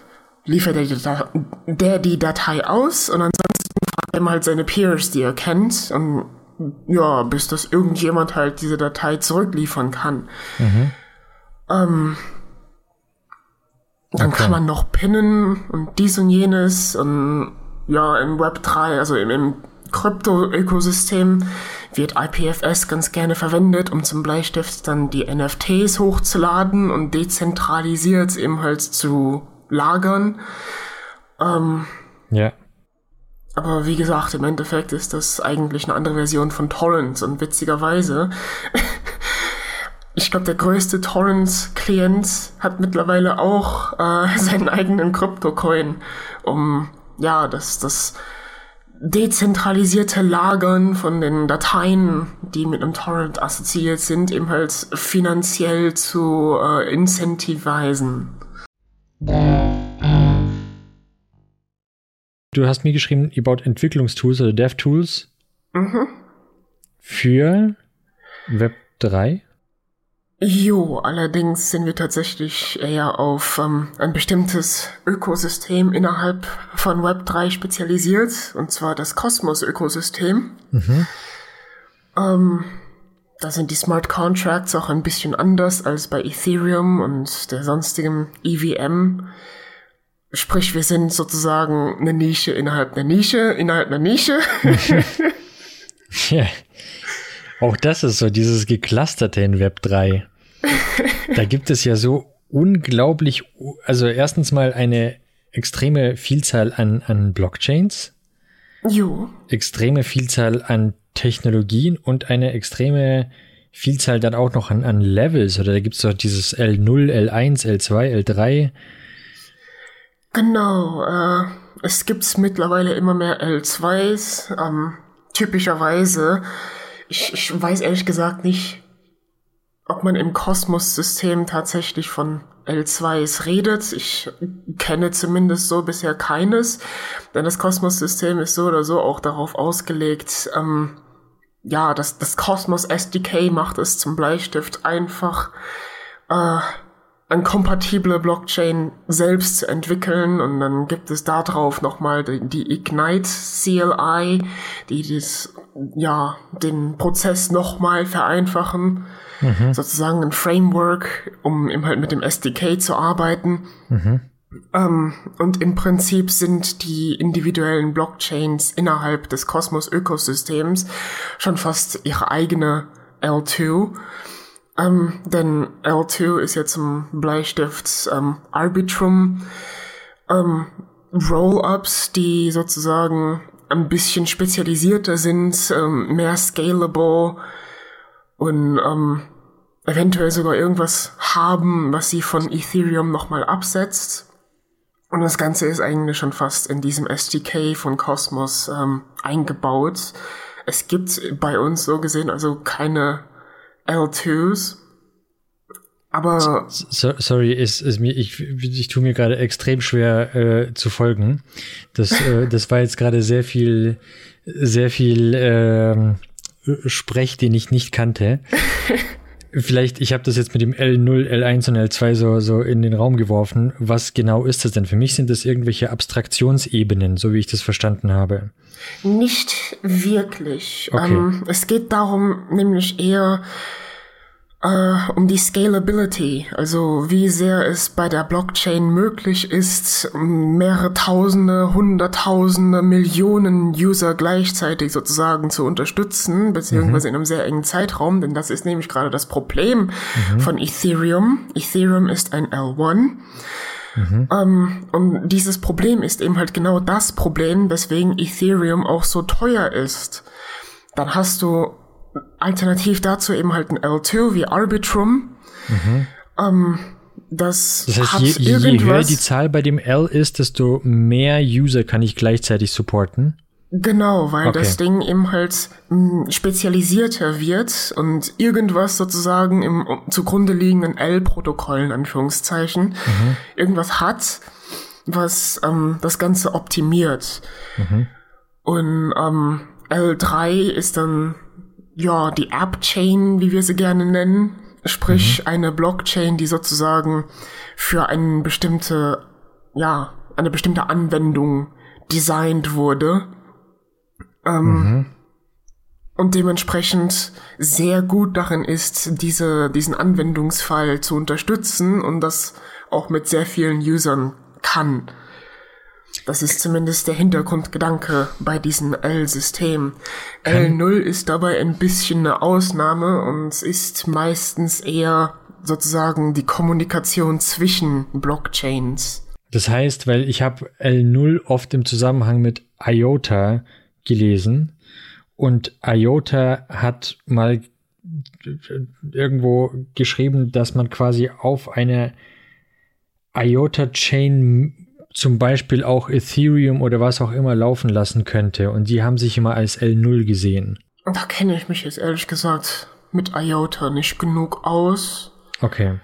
liefert er die Datei, der die Datei aus und ansonsten fragt er halt seine Peers, die er kennt, und ja, bis das irgendjemand halt diese Datei zurückliefern kann. Ähm, dann Okay. kann man noch pinnen und dies und jenes und ja, im Web 3, also im, im Krypto-Ökosystem wird IPFS ganz gerne verwendet, um zum Bleistift dann die NFTs hochzuladen und dezentralisiert eben halt zu lagern. Ja. Aber wie gesagt, im Endeffekt ist das eigentlich eine andere Version von Torrents und witzigerweise, ich glaube, der größte Torrents-Klient hat mittlerweile auch äh, seinen eigenen Krypto-Coin, um ja, das, das dezentralisierte Lagern von den Dateien, die mit einem Torrent assoziiert sind, eben halt finanziell zu äh, incentivisen. Du hast mir geschrieben, ihr baut Entwicklungstools oder DevTools für Web 3. Jo, allerdings sind wir tatsächlich eher auf ähm, ein bestimmtes Ökosystem innerhalb von Web3 spezialisiert, und zwar das Kosmos-Ökosystem. Ähm, da sind die Smart Contracts auch ein bisschen anders als bei Ethereum und der sonstigen EVM. Sprich, wir sind sozusagen eine Nische innerhalb einer Nische, innerhalb einer Nische. Ja. Auch das ist so dieses Geclusterte in Web 3. Da gibt es ja so unglaublich, also erstens mal eine extreme Vielzahl an, an Blockchains, jo, extreme Vielzahl an Technologien und eine extreme Vielzahl dann auch noch an, an Levels. Oder da gibt es doch dieses L0, L1, L2, L3. Genau, äh, es gibt mittlerweile immer mehr L2s. Ähm, typischerweise, ich, ich weiß ehrlich gesagt nicht, ob man im Kosmos-System tatsächlich von L2s redet. Ich kenne zumindest so bisher keines, denn das Kosmos-System ist so oder so auch darauf ausgelegt, ähm, ja, das, das Cosmos SDK macht es zum Bleistift einfach, äh, eine kompatible Blockchain selbst zu entwickeln und dann gibt es da drauf nochmal die, die Ignite CLI, die das, ja, den Prozess nochmal vereinfachen. Sozusagen ein Framework, um eben halt mit dem SDK zu arbeiten. Ähm, und im Prinzip sind die individuellen Blockchains innerhalb des Kosmos-Ökosystems schon fast ihre eigene L2. Ähm, denn L2 ist ja zum Bleistift ähm, Arbitrum ähm, Roll-ups, die sozusagen ein bisschen spezialisierter sind, ähm, mehr scalable und ähm, eventuell sogar irgendwas haben, was sie von Ethereum nochmal absetzt. Und das Ganze ist eigentlich schon fast in diesem SDK von Cosmos ähm, eingebaut. Es gibt bei uns so gesehen also keine L2s. Aber So, sorry, ist, ist mir, ich, ich tue mir gerade extrem schwer äh, zu folgen. Das, äh, das war jetzt gerade sehr viel, sehr viel ähm, Sprech, den ich nicht kannte. Vielleicht, ich habe das jetzt mit dem L0, L1 und L2 so, so in den Raum geworfen. Was genau ist das denn? Für mich sind das irgendwelche Abstraktionsebenen, so wie ich das verstanden habe. Nicht wirklich. Okay. Ähm, es geht darum, nämlich eher Äh, um die Scalability, also wie sehr es bei der Blockchain möglich ist, mehrere Tausende, Hunderttausende, Millionen User gleichzeitig sozusagen zu unterstützen, beziehungsweise in einem sehr engen Zeitraum, denn das ist nämlich gerade das Problem von Ethereum. Ethereum ist ein L1. Ähm, und dieses Problem ist eben halt genau das Problem, weswegen Ethereum auch so teuer ist. Dann hast du alternativ dazu eben halt ein L2 wie Arbitrum. Ähm, das, Das heißt, je, je, je höher die Zahl bei dem L ist, desto mehr User kann ich gleichzeitig supporten. Genau, weil Okay. das Ding eben halt mh, spezialisierter wird und irgendwas sozusagen im zugrunde liegenden L-Protokoll, in Anführungszeichen, irgendwas hat, was ähm, das Ganze optimiert. Und ähm, L3 ist dann ja die App-Chain, wie wir sie gerne nennen, sprich eine Blockchain, die sozusagen für eine bestimmte, ja, eine bestimmte Anwendung designt wurde. Ähm, und dementsprechend sehr gut darin ist, diese, diesen Anwendungsfall zu unterstützen und das auch mit sehr vielen Usern kann. Das ist zumindest der Hintergrundgedanke bei diesem L-System. L0 ist dabei ein bisschen eine Ausnahme und ist meistens eher sozusagen die Kommunikation zwischen Blockchains. Das heißt, weil ich habe L0 oft im Zusammenhang mit IOTA gelesen und IOTA hat mal irgendwo geschrieben, dass man quasi auf eine IOTA-Chain zum Beispiel auch Ethereum oder was auch immer laufen lassen könnte und die haben sich immer als L0 gesehen. Da kenne ich mich jetzt ehrlich gesagt mit IOTA nicht genug aus. Okay.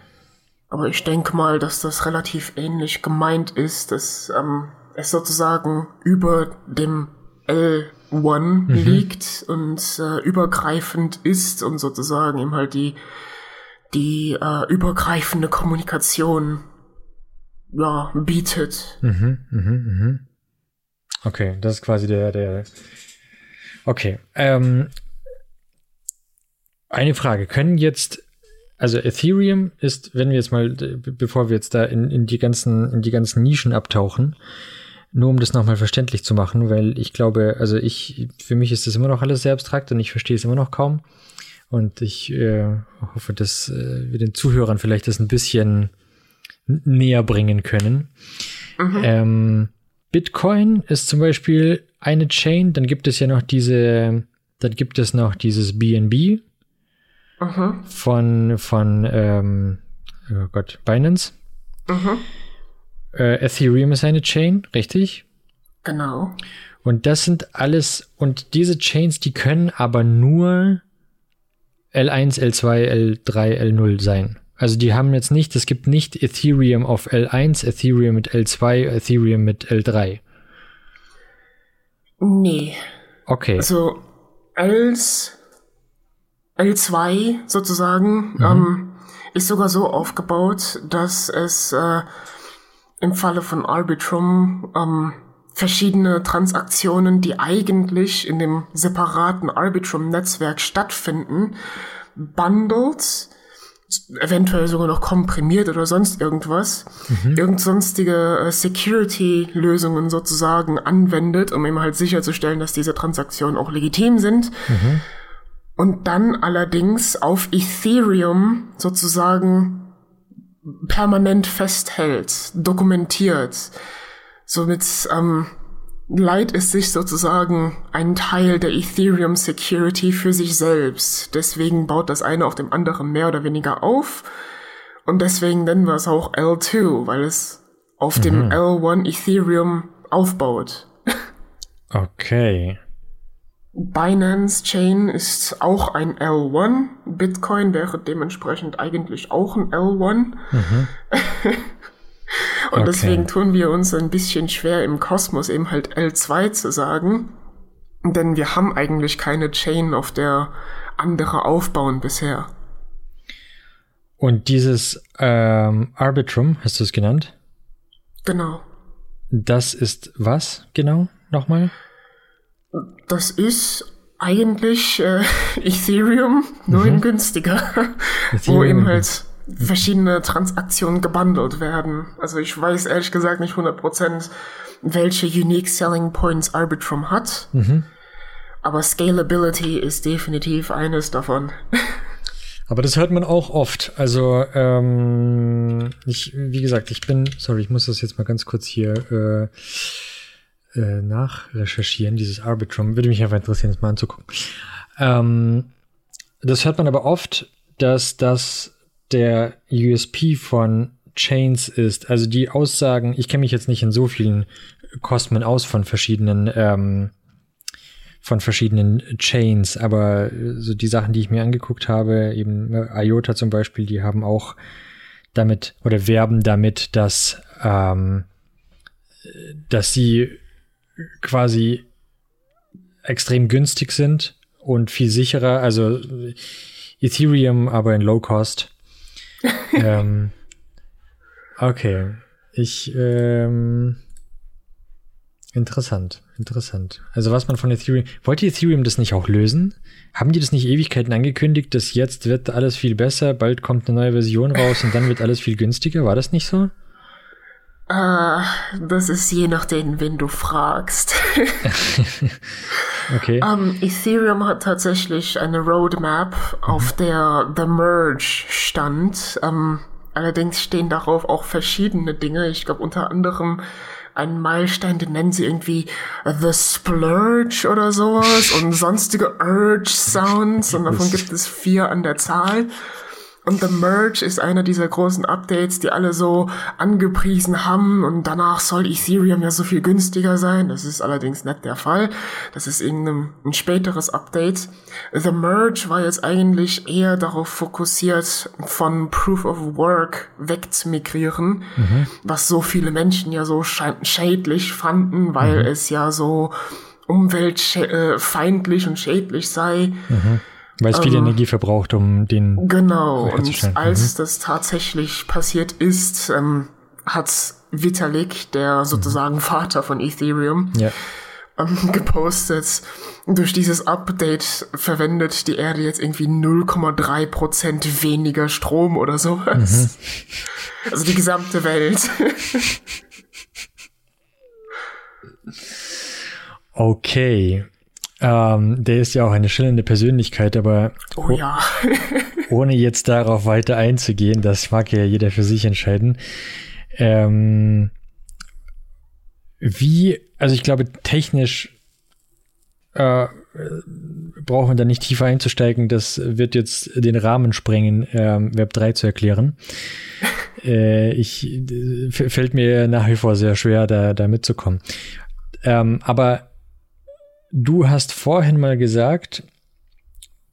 Aber ich denke mal, dass das relativ ähnlich gemeint ist, dass ähm, es sozusagen über dem L1 liegt und äh, übergreifend ist und sozusagen eben halt die, die äh, übergreifende Kommunikation ja, bietet. Mhm, mhm, mhm. Okay, das ist quasi der, der. Okay. Ähm, eine Frage. Können jetzt, also Ethereum ist, wenn wir jetzt mal, be- bevor wir jetzt da in, in die ganzen, in die ganzen Nischen abtauchen, nur um das nochmal verständlich zu machen, weil ich glaube, also ich, für mich ist das immer noch alles sehr abstrakt und ich verstehe es immer noch kaum. Und ich äh, hoffe, dass äh, wir den Zuhörern vielleicht das ein bisschen näher bringen können. Ähm, Bitcoin ist zum Beispiel eine Chain, dann gibt es ja noch diese, dann gibt es noch dieses BNB Mhm. von, von ähm, oh Gott, Binance. Mhm. Äh, Ethereum ist eine Chain, richtig? Genau. Und das sind alles, und diese Chains, die können aber nur L1, L2, L3, L0 sein. Also die haben jetzt nicht, es gibt nicht Ethereum auf L1, Ethereum mit L2, Ethereum mit L3. Nee. Okay. Also Ls, L2 sozusagen ähm, ist sogar so aufgebaut, dass es äh, im Falle von Arbitrum ähm, verschiedene Transaktionen, die eigentlich in dem separaten Arbitrum-Netzwerk stattfinden, bundelt, eventuell sogar noch komprimiert oder sonst irgendwas, irgend sonstige äh, Security-Lösungen sozusagen anwendet, um eben halt sicherzustellen, dass diese Transaktionen auch legitim sind. Und dann allerdings auf Ethereum sozusagen permanent festhält, dokumentiert. Somit ähm, leiht es sich sozusagen einen Teil der Ethereum Security für sich selbst. Deswegen baut das eine auf dem anderen mehr oder weniger auf. Und deswegen nennen wir es auch L2, weil es auf dem L1 Ethereum aufbaut. Okay. Binance Chain ist auch ein L1. Bitcoin wäre dementsprechend eigentlich auch ein L1. Und Okay. deswegen tun wir uns ein bisschen schwer im Kosmos eben halt L2 zu sagen. Denn wir haben eigentlich keine Chain, auf der andere aufbauen bisher. Und dieses ähm, Arbitrum, hast du es genannt? Genau. Das ist was genau? Nochmal? Das ist Eigentlich äh, Ethereum, nur in günstiger, wo Ethereum eben in halt verschiedene Transaktionen gebundelt werden. Also ich weiß ehrlich gesagt nicht 100%, welche Unique Selling Points Arbitrum hat. Aber Scalability ist definitiv eines davon. Aber das hört man auch oft. Also, ähm, ich, wie gesagt, ich bin, sorry, ich muss das jetzt mal ganz kurz hier äh, äh, nachrecherchieren, dieses Arbitrum. Würde mich einfach interessieren, das mal anzugucken. Ähm, das hört man aber oft, dass das der USP von Chains ist. Also die Aussagen, ich kenne mich jetzt nicht in so vielen Kosmen aus von verschiedenen ähm, von verschiedenen Chains, aber so die Sachen, die ich mir angeguckt habe, eben äh, IOTA zum Beispiel, die haben auch damit oder werben damit, dass ähm, dass sie quasi extrem günstig sind und viel sicherer, also Ethereum, aber in Low Cost. Ähm, okay, ich ähm, interessant, interessant. Also was man von Ethereum, wollte Ethereum das nicht auch lösen? Haben die das nicht Ewigkeiten angekündigt, dass jetzt wird alles viel besser, bald kommt eine neue Version raus und dann wird alles viel günstiger? War das nicht so? Äh, das ist je nachdem, wen du fragst. Okay. Ähm, Ethereum hat tatsächlich eine Roadmap, auf der The Merge stand. Ähm, allerdings stehen darauf auch verschiedene Dinge. Ich glaube unter anderem einen Meilenstein, den nennen sie irgendwie The Splurge oder sowas und sonstige Urge Sounds und davon gibt es vier an der Zahl. Und The Merge ist einer dieser großen Updates, die alle so angepriesen haben und danach soll Ethereum ja so viel günstiger sein. Das ist allerdings nicht der Fall. Das ist irgendein ein späteres Update. The Merge war jetzt eigentlich eher darauf fokussiert, von Proof of Work wegzumigrieren, was so viele Menschen ja so schädlich fanden, weil es ja so umweltfeindlich und schädlich sei. Weil es viel Energie verbraucht, um den. Genau, und als das tatsächlich passiert ist, ähm, hat Vitalik, der sozusagen Vater von Ethereum, Ja. ähm, gepostet, durch dieses Update verwendet die Erde jetzt irgendwie 0,3% weniger Strom oder sowas. Also die gesamte Welt. Okay. Ähm, der ist ja auch eine schillernde Persönlichkeit, aber Oh ja. ohne jetzt darauf weiter einzugehen, das mag ja jeder für sich entscheiden. Ähm, wie, also ich glaube, technisch äh, brauchen wir da nicht tiefer einzusteigen. Das wird jetzt den Rahmen sprengen, ähm, Web 3 zu erklären. äh, ich fällt mir nach wie vor sehr schwer, da, da mitzukommen. Ähm, aber du hast vorhin mal gesagt,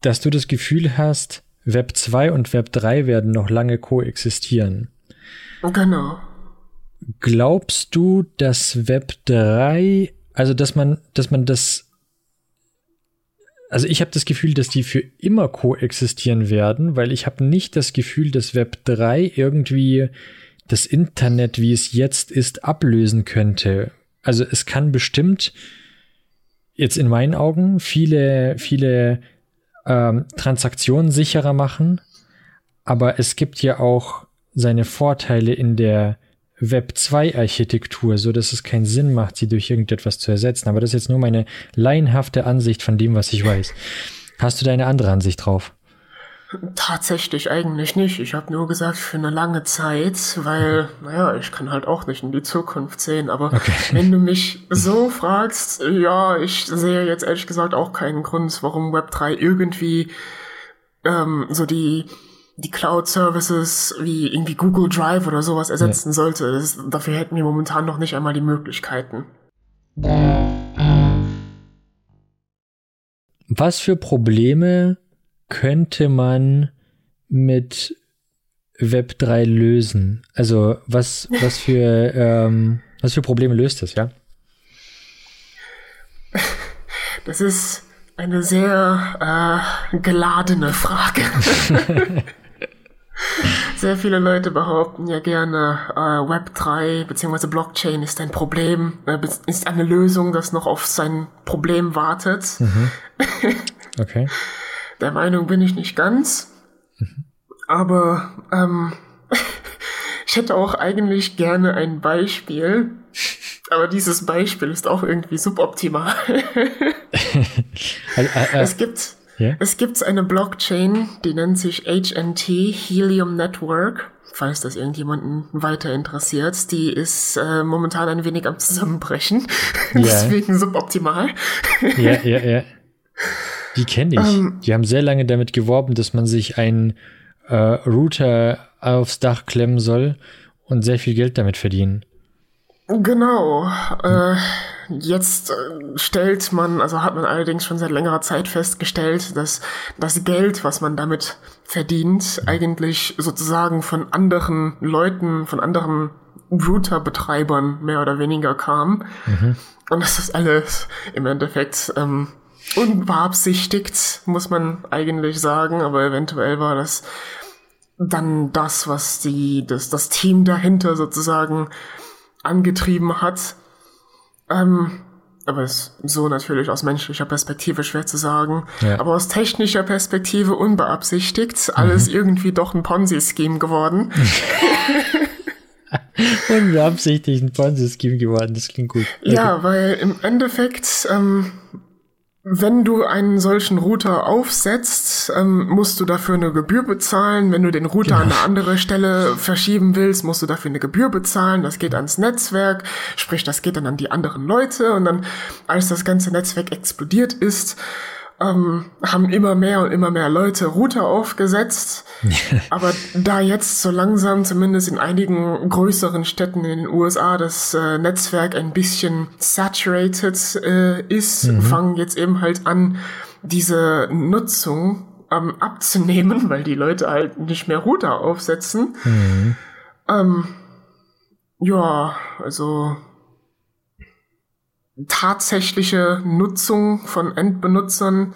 dass du das Gefühl hast, Web 2 und Web 3 werden noch lange koexistieren. genau. Glaubst du, dass Web 3, also dass man, dass man das, also ich habe das Gefühl, dass die für immer koexistieren werden, weil ich habe nicht das Gefühl, dass Web 3 irgendwie das Internet, wie es jetzt ist, ablösen könnte. Also es kann bestimmt jetzt in meinen Augen viele, viele ähm, Transaktionen sicherer machen, aber es gibt ja auch seine Vorteile in der Web 2 Architektur, so dass es keinen Sinn macht, sie durch irgendetwas zu ersetzen. Aber das ist jetzt nur meine laienhafte Ansicht von dem, was ich weiß. Hast du da eine andere Ansicht drauf? Tatsächlich eigentlich nicht. Ich habe nur gesagt, für eine lange Zeit, weil, naja, ich kann halt auch nicht in die Zukunft sehen. Aber wenn du mich so fragst, ja, ich sehe jetzt ehrlich gesagt auch keinen Grund, warum Web3 irgendwie ähm, so die die Cloud-Services wie irgendwie Google Drive oder sowas ersetzen sollte. Das, dafür hätten wir momentan noch nicht einmal die Möglichkeiten. Was für Probleme könnte man mit Web 3 lösen? Also was, was für, ähm, was für Probleme löst es, ja? Das ist eine sehr äh, geladene Frage. Sehr viele Leute behaupten ja gerne, äh, Web3 bzw. Blockchain ist ein Problem, äh, ist eine Lösung, das noch auf sein Problem wartet. Okay. Der Meinung bin ich nicht ganz. Aber ähm, ich hätte auch eigentlich gerne ein Beispiel. Aber dieses Beispiel ist auch irgendwie suboptimal. Also, äh, äh, es gibt Ja? es gibt eine Blockchain, die nennt sich HNT Helium Network. Falls das irgendjemanden weiter interessiert, die ist äh, momentan ein wenig am Zusammenbrechen. Ja. Deswegen suboptimal. ja, ja, ja. Die kenne ich. Ähm. Die haben sehr lange damit geworben, dass man sich einen äh, Router aufs Dach klemmen soll und sehr viel Geld damit verdienen. Genau. Äh, jetzt äh, stellt man, also hat man allerdings schon seit längerer Zeit festgestellt, dass das Geld, was man damit verdient, eigentlich sozusagen von anderen Leuten, von anderen Router-Betreibern mehr oder weniger kam. Und das ist alles im Endeffekt ähm, unbeabsichtigt, muss man eigentlich sagen, aber eventuell war das dann das, was die, das, das Team dahinter sozusagen angetrieben hat. Ähm, aber ist so natürlich aus menschlicher Perspektive schwer zu sagen. Ja. Aber aus technischer Perspektive unbeabsichtigt. Alles irgendwie doch ein Ponzi-Scheme geworden. Unbeabsichtigt ein Ponzi-Scheme geworden, das klingt gut. Ja, weil im Endeffekt, ähm, wenn du einen solchen Router aufsetzt, ähm, musst du dafür eine Gebühr bezahlen. Wenn du den Router an eine andere Stelle verschieben willst, musst du dafür eine Gebühr bezahlen. Das geht ans Netzwerk, sprich, das geht dann an die anderen Leute. Und dann, als das ganze Netzwerk explodiert ist, ähm, haben immer mehr und immer mehr Leute Router aufgesetzt. Aber da jetzt so langsam, zumindest in einigen größeren Städten in den USA, das äh, Netzwerk ein bisschen saturated äh, ist, fangen jetzt eben halt an, diese Nutzung ähm, abzunehmen, weil die Leute halt nicht mehr Router aufsetzen. Ähm, ja, also tatsächliche Nutzung von Endbenutzern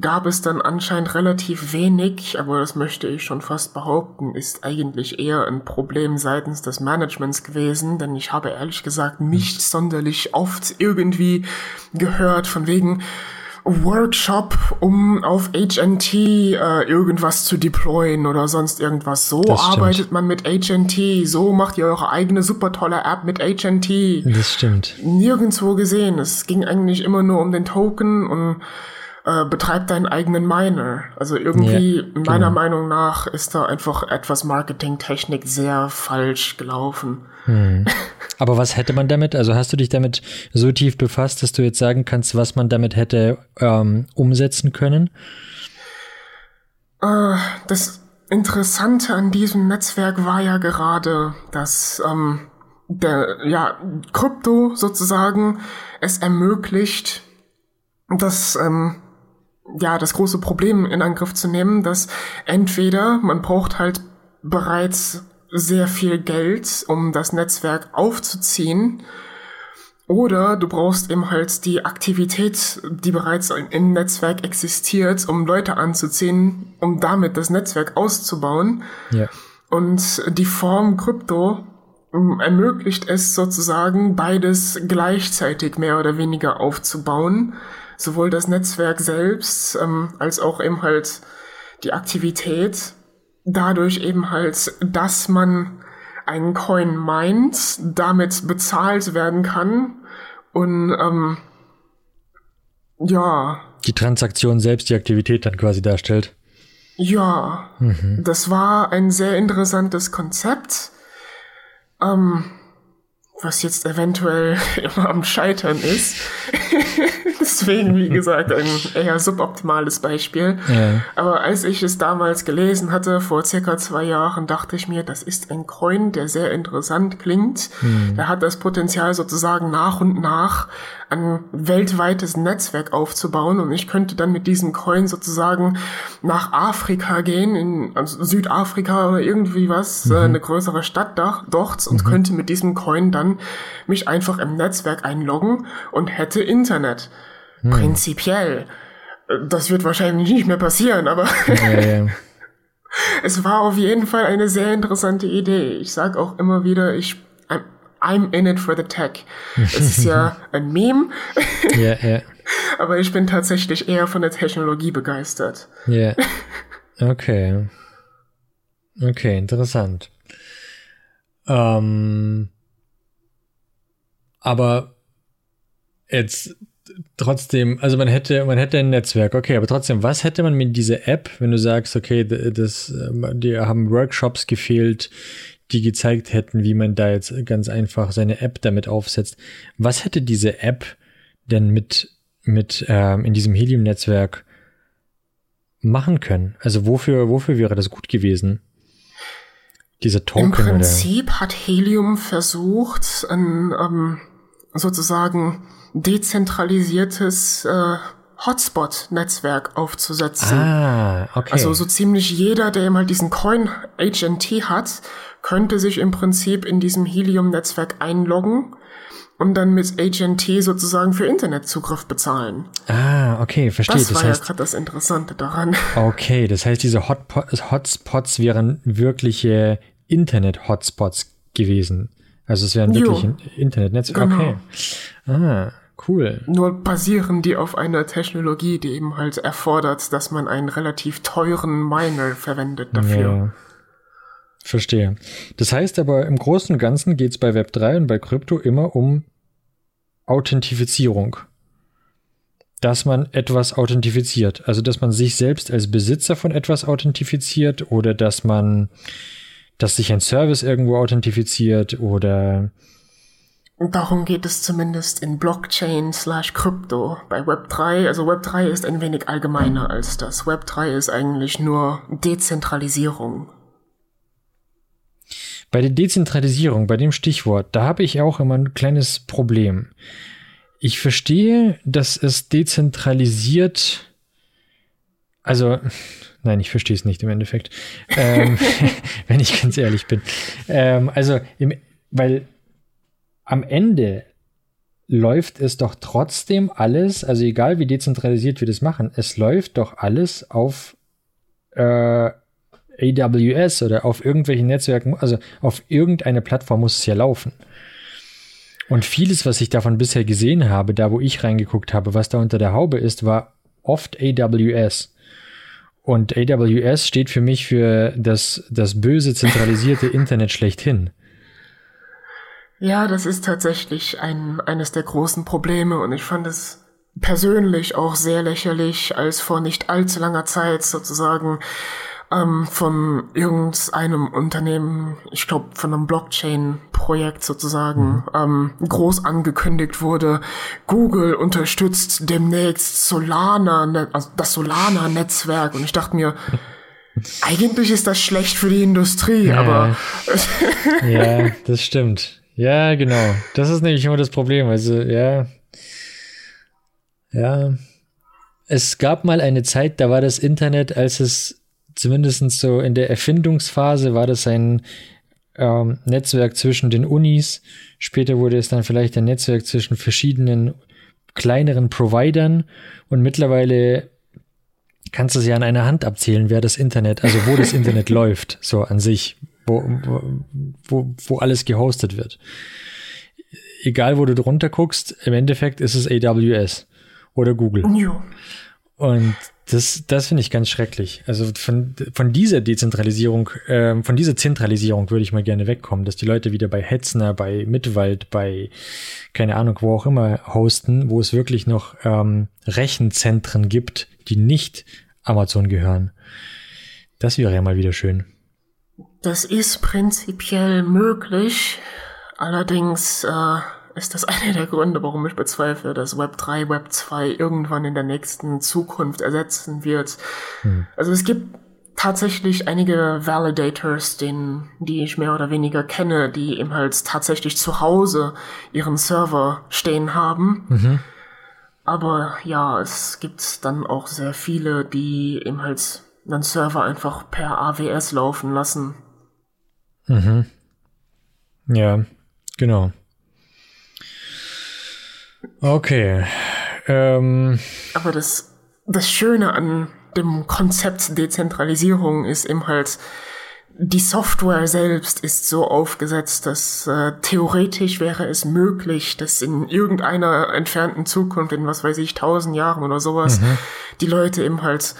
gab es dann anscheinend relativ wenig, aber das möchte ich schon fast behaupten, ist eigentlich eher ein Problem seitens des Managements gewesen, denn ich habe ehrlich gesagt nicht sonderlich oft irgendwie gehört von wegen Workshop, um auf HNT äh, irgendwas zu deployen oder sonst irgendwas. So Das stimmt. arbeitet man mit HNT, so macht ihr eure eigene super tolle App mit HNT Das stimmt. nirgendwo gesehen. Es ging eigentlich immer nur um den Token und äh, betreibt deinen eigenen Miner. Also irgendwie, Ja, meiner genau. Meinung nach, ist da einfach etwas Marketingtechnik sehr falsch gelaufen. Aber was hätte man damit? Also hast du dich damit so tief befasst, dass du jetzt sagen kannst, was man damit hätte ähm, umsetzen können? Äh, das Interessante an diesem Netzwerk war ja gerade, dass ähm, der ja Krypto sozusagen es ermöglicht, das ähm, ja das große Problem in Angriff zu nehmen, dass entweder man braucht halt bereits sehr viel Geld, um das Netzwerk aufzuziehen, oder du brauchst eben halt die Aktivität, die bereits im- Netzwerk existiert, um Leute anzuziehen, um damit das Netzwerk auszubauen. Ja. Und die Form Krypto ähm, ermöglicht es sozusagen, beides gleichzeitig mehr oder weniger aufzubauen. Sowohl das Netzwerk selbst ähm, als auch eben halt die Aktivität. Dadurch eben halt, dass man einen Coin meint, damit bezahlt werden kann. Und ähm, ja, Die Transaktion selbst die Aktivität dann quasi darstellt. Ja, das war ein sehr interessantes Konzept, ähm, was jetzt eventuell immer am Scheitern ist. Deswegen, wie gesagt, ein eher suboptimales Beispiel. Ja. Aber als ich es damals gelesen hatte, vor circa zwei Jahren, dachte ich mir, das ist ein Coin, der sehr interessant klingt. Der hat das Potenzial sozusagen nach und nach ein weltweites Netzwerk aufzubauen und ich könnte dann mit diesem Coin sozusagen nach Afrika gehen, in also Südafrika oder irgendwie was, äh, eine größere Stadt da, dort und könnte mit diesem Coin dann mich einfach im Netzwerk einloggen und hätte Internet. Prinzipiell. Äh, Das wird wahrscheinlich nicht mehr passieren, aber Ja, ja. Es war auf jeden Fall eine sehr interessante Idee. Ich sag auch immer wieder, ich I'm, in it for the tech. Es ist ja ein Meme, Ja, ja, aber ich bin tatsächlich eher von der Technologie begeistert. ja. Okay. Okay, interessant. Ähm, aber jetzt trotzdem, also man hätte, man hätte ein Netzwerk, okay, aber trotzdem, was hätte man mit dieser App, wenn du sagst, okay, das, ähm, die haben Workshops gefehlt, die gezeigt hätten, wie man da jetzt ganz einfach seine App damit aufsetzt. Was hätte diese App denn mit, mit ähm, in diesem Helium-Netzwerk machen können? Also wofür, wofür wäre das gut gewesen? Dieser Im Token oder? Prinzip hat Helium versucht, ein ähm, sozusagen dezentralisiertes äh, Hotspot-Netzwerk aufzusetzen. Ah, okay. Also so ziemlich jeder, der eben halt diesen Coin HNT hat, könnte sich im Prinzip in diesem Helium-Netzwerk einloggen und dann mit HNT sozusagen für Internetzugriff bezahlen. ah, okay, verstehe. Das, Das, war ja heißt, gerade das Interessante daran. okay, das heißt, diese Hotpo Hotspots wären wirkliche Internet-Hotspots gewesen. Also es wären Jo. wirklich ein Internetnetzwerk. Genau. Okay. Ah, cool. Nur basieren die auf einer Technologie, die eben halt erfordert, dass man einen relativ teuren Miner verwendet dafür. Ja. Verstehe. Das heißt aber, im Großen und Ganzen geht es bei Web3 und bei Krypto immer um Authentifizierung. Dass man etwas authentifiziert. Also, dass man sich selbst als Besitzer von etwas authentifiziert oder dass man, dass sich ein Service irgendwo authentifiziert oder darum geht es zumindest in Blockchain slash Krypto. Bei Web3, also Web3 ist ein wenig allgemeiner als das. Web3 ist eigentlich nur Dezentralisierung. Bei der Dezentralisierung, bei dem Stichwort, da habe ich auch immer ein kleines Problem. Ich verstehe, dass es dezentralisiert, also, nein, ich verstehe es nicht im Endeffekt, ähm, wenn ich ganz ehrlich bin. Ähm, also, im, weil am Ende läuft es doch trotzdem alles, also egal wie dezentralisiert wir das machen, es läuft doch alles auf äh, AWS oder auf irgendwelchen Netzwerken, also auf irgendeine Plattform muss es ja laufen. Und vieles, was ich davon bisher gesehen habe, da wo ich reingeguckt habe, was da unter der Haube ist, war oft AWS. Und AWS steht für mich für das, das böse zentralisierte Internet schlechthin. Ja, das ist tatsächlich ein, eines der großen Probleme und ich fand es persönlich auch sehr lächerlich, als vor nicht allzu langer Zeit sozusagen ähm, von irgendeinem Unternehmen, ich glaube von einem Blockchain-Projekt sozusagen, ähm, groß angekündigt wurde, Google unterstützt demnächst Solana, ne- also das Solana-Netzwerk und ich dachte mir, eigentlich ist das schlecht für die Industrie, Ja. aber Ja, das stimmt. Ja, genau. Das ist nämlich immer das Problem. Also, ja. Ja. Es gab mal eine Zeit, da war das Internet, als es zumindest so in der Erfindungsphase war das ein ähm, Netzwerk zwischen den Unis. Später wurde es dann vielleicht ein Netzwerk zwischen verschiedenen kleineren Providern und mittlerweile kannst du es ja an einer Hand abzählen, wer das Internet, also wo das Internet läuft, so an sich, wo, wo, wo, alles gehostet wird. Egal, wo du drunter guckst, im Endeffekt ist es AWS oder Google. Und das, das finde ich ganz schrecklich. Also von, von dieser Dezentralisierung, ähm, von dieser Zentralisierung würde ich mal gerne wegkommen, dass die Leute wieder bei Hetzner, bei Mitwald, bei keine Ahnung, wo auch immer hosten, wo es wirklich noch ähm, Rechenzentren gibt, die nicht Amazon gehören. Das wäre ja mal wieder schön. Das ist prinzipiell möglich. Allerdings äh, ist das einer der Gründe, warum ich bezweifle, dass Web 3, Web 2 irgendwann in der nächsten Zukunft ersetzen wird. Also es gibt tatsächlich einige Validators, den, die ich mehr oder weniger kenne, die eben halt tatsächlich zu Hause ihren Server stehen haben. Aber ja, es gibt dann auch sehr viele, die eben halt einen Server einfach per AWS laufen lassen. Ja, genau. Okay. Ähm, Aber das, das Schöne an dem Konzept Dezentralisierung ist eben halt, die Software selbst ist so aufgesetzt, dass äh, theoretisch wäre es möglich, dass in irgendeiner entfernten Zukunft, in was weiß ich, tausend Jahren oder sowas, die Leute eben halt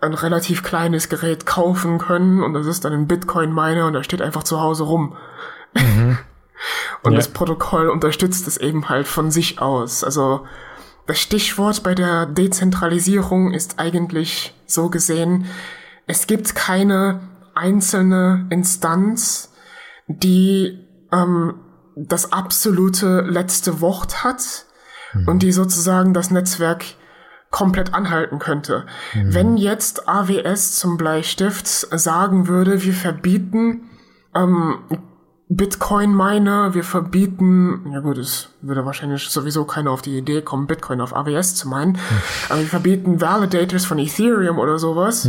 ein relativ kleines Gerät kaufen können und das ist dann ein Bitcoin-Miner und der steht einfach zu Hause rum. und Ja. das Protokoll unterstützt es eben halt von sich aus. Also das Stichwort bei der Dezentralisierung ist eigentlich so gesehen, es gibt keine einzelne Instanz, die ähm, das absolute letzte Wort hat und die sozusagen das Netzwerk komplett anhalten könnte. Wenn jetzt AWS zum Bleistift sagen würde, wir verbieten ähm, Bitcoin-Miner, wir verbieten, ja gut, es würde wahrscheinlich sowieso keiner auf die Idee kommen, Bitcoin auf AWS zu meinen, aber wir verbieten Validators von Ethereum oder sowas,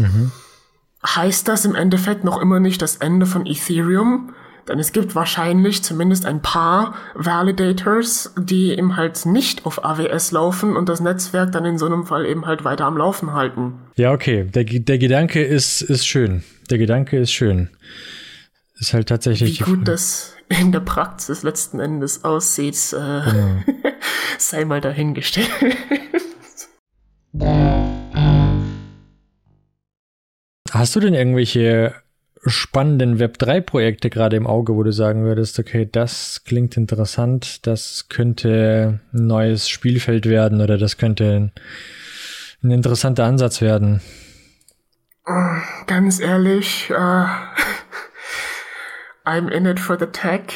heißt das im Endeffekt noch immer nicht das Ende von Ethereum, denn es gibt wahrscheinlich zumindest ein paar Validators, die eben halt nicht auf AWS laufen und das Netzwerk dann in so einem Fall eben halt weiter am Laufen halten. Ja, okay. Der, der Gedanke ist, ist schön. Der Gedanke ist schön. Ist halt tatsächlich Wie gut das in der Praxis letzten Endes aussieht, äh, sei mal dahingestellt. Hast du denn irgendwelche spannenden Web3-Projekte gerade im Auge, wo du sagen würdest, okay, das klingt interessant, das könnte ein neues Spielfeld werden oder das könnte ein, ein interessanter Ansatz werden? Ganz ehrlich, äh, I'm in it for the tech,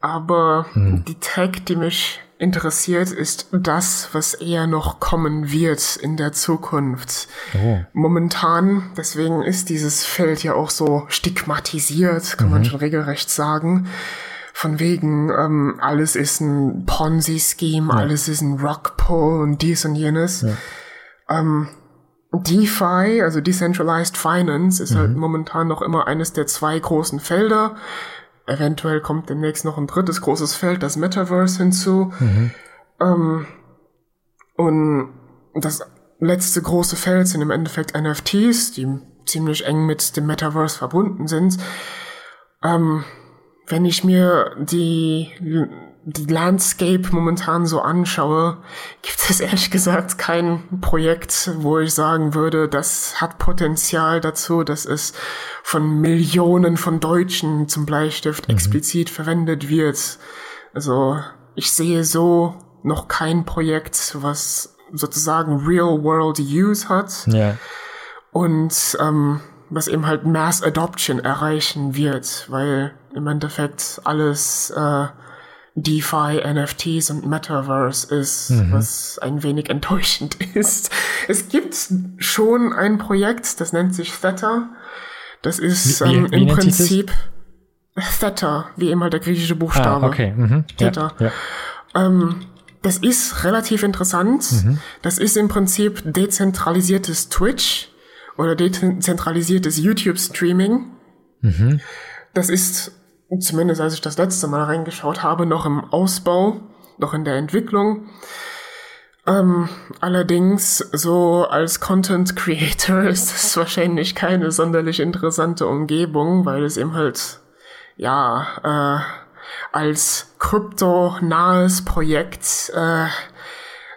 aber die Tech, die mich interessiert, ist das, was eher noch kommen wird in der Zukunft. Oh. Momentan, deswegen ist dieses Feld ja auch so stigmatisiert, kann man schon regelrecht sagen. Von wegen, ähm, alles ist ein Ponzi-Scheme, alles ist ein Rockpull und dies und jenes. Ähm, DeFi, also Decentralized Finance, ist halt momentan noch immer eines der zwei großen Felder. Eventuell kommt demnächst noch ein drittes großes Feld, das Metaverse hinzu. Ähm, und das letzte große Feld sind im Endeffekt NFTs, die ziemlich eng mit dem Metaverse verbunden sind. Ähm, wenn ich mir die, die Landscape momentan so anschaue, gibt es ehrlich gesagt kein Projekt, wo ich sagen würde, das hat Potenzial dazu, dass es von Millionen von Deutschen zum Bleistift explizit verwendet wird. Also ich sehe so noch kein Projekt, was sozusagen Real-World-Use hat Ja. und ähm, was eben halt Mass Adoption erreichen wird, weil im Endeffekt alles äh, DeFi, NFTs und Metaverse ist, was ein wenig enttäuschend ist. Es gibt schon ein Projekt, das nennt sich Theta. Das ist Wie- wie- ähm, wie im? Prinzip Theta, wie immer der griechische Buchstabe. Ah, okay. Mhm. Ja, Theta. ja. Ähm, das ist relativ interessant. Das ist im Prinzip dezentralisiertes Twitch oder dezentralisiertes YouTube-Streaming. Das ist, zumindest als ich das letzte Mal reingeschaut habe, noch im Ausbau, noch in der Entwicklung. Ähm, allerdings, so als Content Creator ist das wahrscheinlich keine sonderlich interessante Umgebung, weil es eben halt, ja, äh, als krypto-nahes Projekt äh,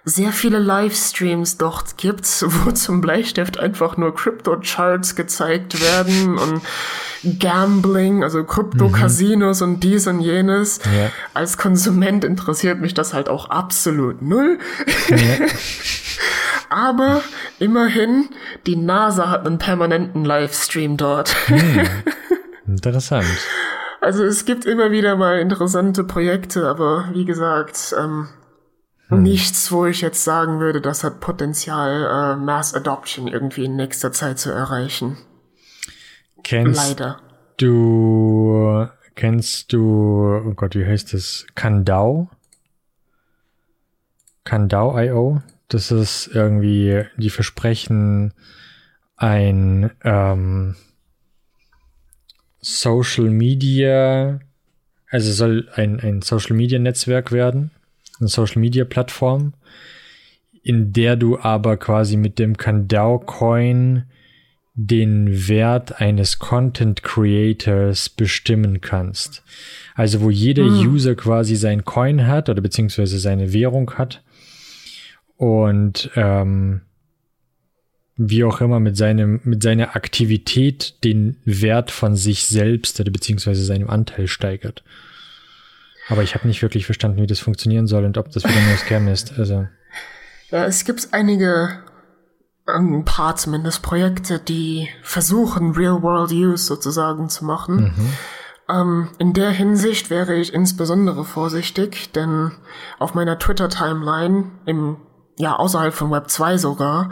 sehr viele Livestreams dort gibt, wo zum Bleistift einfach nur Crypto-Charts gezeigt werden und Gambling, also Krypto-Casinos und dies und jenes. Ja. Als Konsument interessiert mich das halt auch absolut null. Aber immerhin, die NASA hat einen permanenten Livestream dort. Interessant. Also es gibt immer wieder mal interessante Projekte, aber wie gesagt, ähm, nichts, wo ich jetzt sagen würde, das hat Potenzial, äh, Mass Adoption irgendwie in nächster Zeit zu erreichen. Kennst Leider. du, kennst du, oh Gott, wie heißt das? Kandau? Kandau.io? Das ist irgendwie, die versprechen ein ähm, Social Media, also soll ein, ein Social Media Netzwerk werden, eine Social Media Plattform, in der du aber quasi mit dem Kandau Coin den Wert eines Content Creators bestimmen kannst. Also wo jeder Hm. User quasi sein Coin hat oder beziehungsweise seine Währung hat und ähm, wie auch immer mit seinem mit seiner Aktivität den Wert von sich selbst oder beziehungsweise seinem Anteil steigert. Aber ich habe nicht wirklich verstanden, wie das funktionieren soll und ob das wieder nur Scam ist. Also Ja, es gibt einige, ein paar zumindest Projekte, die versuchen, Real-World-Use sozusagen zu machen. Ähm, in der Hinsicht wäre ich insbesondere vorsichtig, denn auf meiner Twitter-Timeline, im, ja, außerhalb von Web 2 sogar,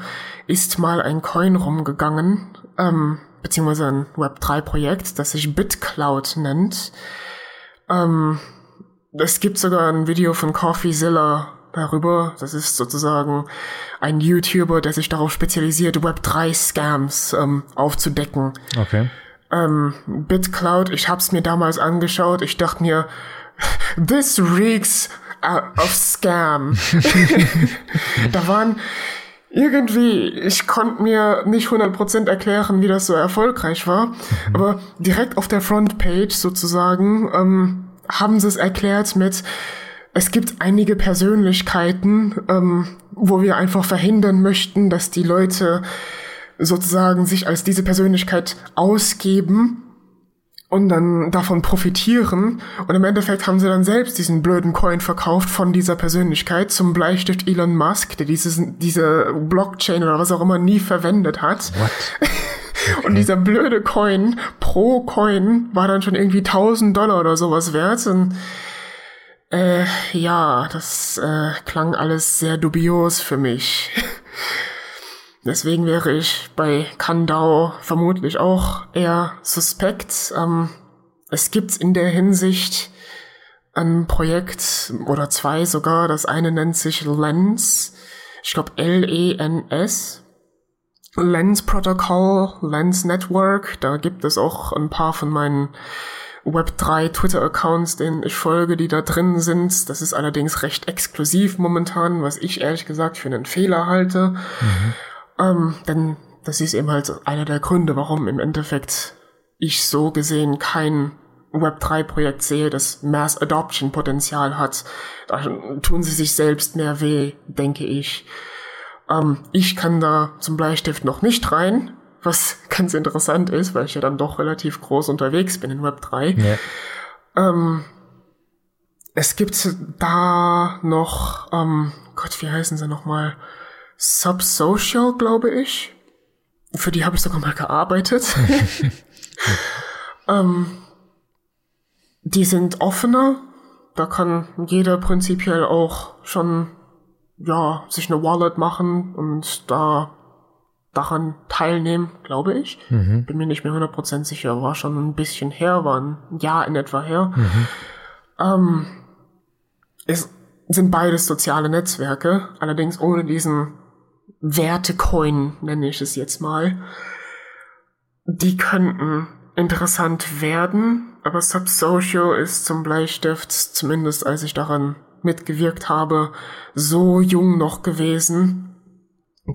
ist mal ein Coin rumgegangen, ähm, beziehungsweise ein Web 3-Projekt, das sich BitCloud nennt. Ähm, es gibt sogar ein Video von CoffeeZilla darüber. Das ist sozusagen ein YouTuber, der sich darauf spezialisiert, Web3-Scams ähm, aufzudecken. okay. Ähm, BitCloud, ich hab's mir damals angeschaut. Ich dachte mir, this reeks uh, of Scam. da waren irgendwie, ich konnte mir nicht 100% erklären, wie das so erfolgreich war, aber direkt auf der Frontpage sozusagen ähm, haben sie es erklärt mit, es gibt einige Persönlichkeiten, ähm, wo wir einfach verhindern möchten, dass die Leute sozusagen sich als diese Persönlichkeit ausgeben und dann davon profitieren. Und im Endeffekt haben sie dann selbst diesen blöden Coin verkauft von dieser Persönlichkeit zum Bleistift Elon Musk, der dieses, diese Blockchain oder was auch immer nie verwendet hat. What? Und dieser blöde Coin pro Coin war dann schon irgendwie 1000 Dollar oder sowas wert. Und äh, ja, das äh, klang alles sehr dubios für mich. Deswegen wäre ich bei Kandau vermutlich auch eher suspekt. Ähm, es gibt in der Hinsicht ein Projekt oder zwei sogar. Das eine nennt sich Lens. Ich glaube L-E-N-S. Lens Protocol, Lens Network. Da gibt es auch ein paar von meinen Web3 Twitter-Accounts, denen ich folge, die da drin sind. Das ist allerdings recht exklusiv momentan, was ich ehrlich gesagt für einen Fehler halte. Ähm, denn das ist eben halt einer der Gründe, warum im Endeffekt ich so gesehen kein Web3-Projekt sehe, das Mass Adoption Potenzial hat. Da tun sie sich selbst mehr weh, denke ich. Ähm, ich kann da zum Bleistift noch nicht rein, was ganz interessant ist, weil ich ja dann doch relativ groß unterwegs bin in Web3. Ja. Ähm, es gibt da noch, ähm, Gott, wie heißen sie nochmal? Subsocial, glaube ich. Für die habe ich sogar mal gearbeitet. ähm, die sind offener. Da kann jeder prinzipiell auch schon, ja, sich eine Wallet machen und da daran teilnehmen, glaube ich. Bin mir nicht mehr 100% sicher. War schon ein bisschen her, war ein Jahr in etwa her. Ähm, es sind beides soziale Netzwerke, allerdings ohne diesen Wertecoin, nenne ich es jetzt mal. Die könnten interessant werden, aber Subsocial ist zum Bleistift, zumindest als ich daran mitgewirkt habe, so jung noch gewesen,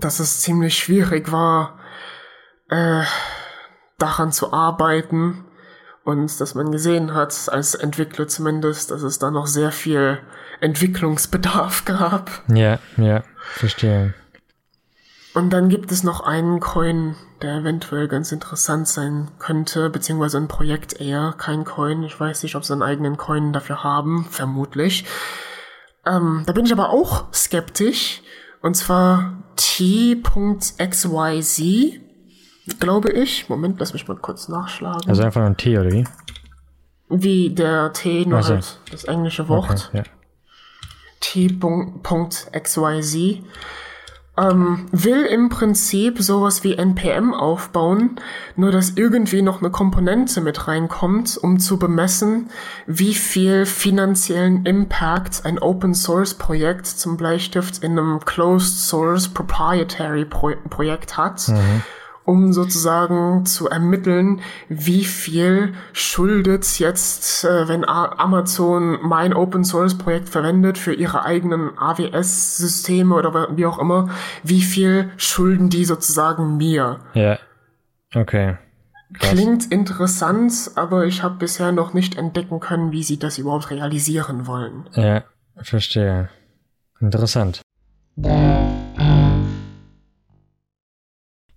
dass es ziemlich schwierig war, äh, daran zu arbeiten und dass man gesehen hat, als Entwickler zumindest, dass es da noch sehr viel Entwicklungsbedarf gab. Ja, ja, verstehe. Und dann gibt es noch einen Coin, der eventuell ganz interessant sein könnte, beziehungsweise ein Projekt eher, kein Coin. Ich weiß nicht, ob sie einen eigenen Coin dafür haben, vermutlich. Ähm, da bin ich aber auch skeptisch. Und zwar t.xyz, glaube ich. Moment, lass mich mal kurz nachschlagen. Also einfach nur ein T, oder wie? Wie der T, nur Ach so. halt das englische Wort. Okay, ja. t.xyz ähm, will im Prinzip sowas wie NPM aufbauen, nur dass irgendwie noch eine Komponente mit reinkommt, um zu bemessen, wie viel finanziellen Impact ein Open Source Projekt zum Bleistift in einem Closed Source Proprietary Pro Projekt hat. Um sozusagen zu ermitteln, wie viel schuldet jetzt, äh, wenn A Amazon mein Open Source Projekt verwendet für ihre eigenen AWS-Systeme oder wa- wie auch immer, wie viel schulden die sozusagen mir? Ja. Okay. Krass. Klingt interessant, aber ich habe bisher noch nicht entdecken können, wie sie das überhaupt realisieren wollen. Ja, verstehe. Interessant.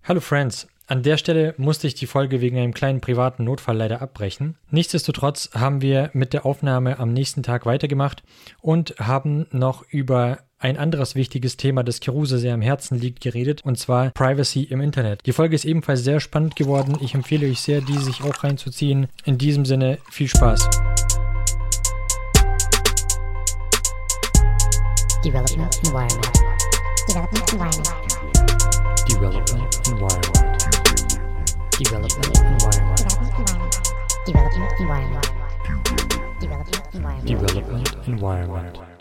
Hallo Friends. An der Stelle musste ich die Folge wegen einem kleinen privaten Notfall leider abbrechen. Nichtsdestotrotz haben wir mit der Aufnahme am nächsten Tag weitergemacht und haben noch über ein anderes wichtiges Thema, das Kiruse sehr am Herzen liegt, geredet, und zwar Privacy im Internet. Die Folge ist ebenfalls sehr spannend geworden. Ich empfehle euch sehr, die sich auch reinzuziehen. In diesem Sinne, viel Spaß. Development environment. Development environment. Development Environment. Development Environment. Development environment. Development environment. Development environment. Development Environment.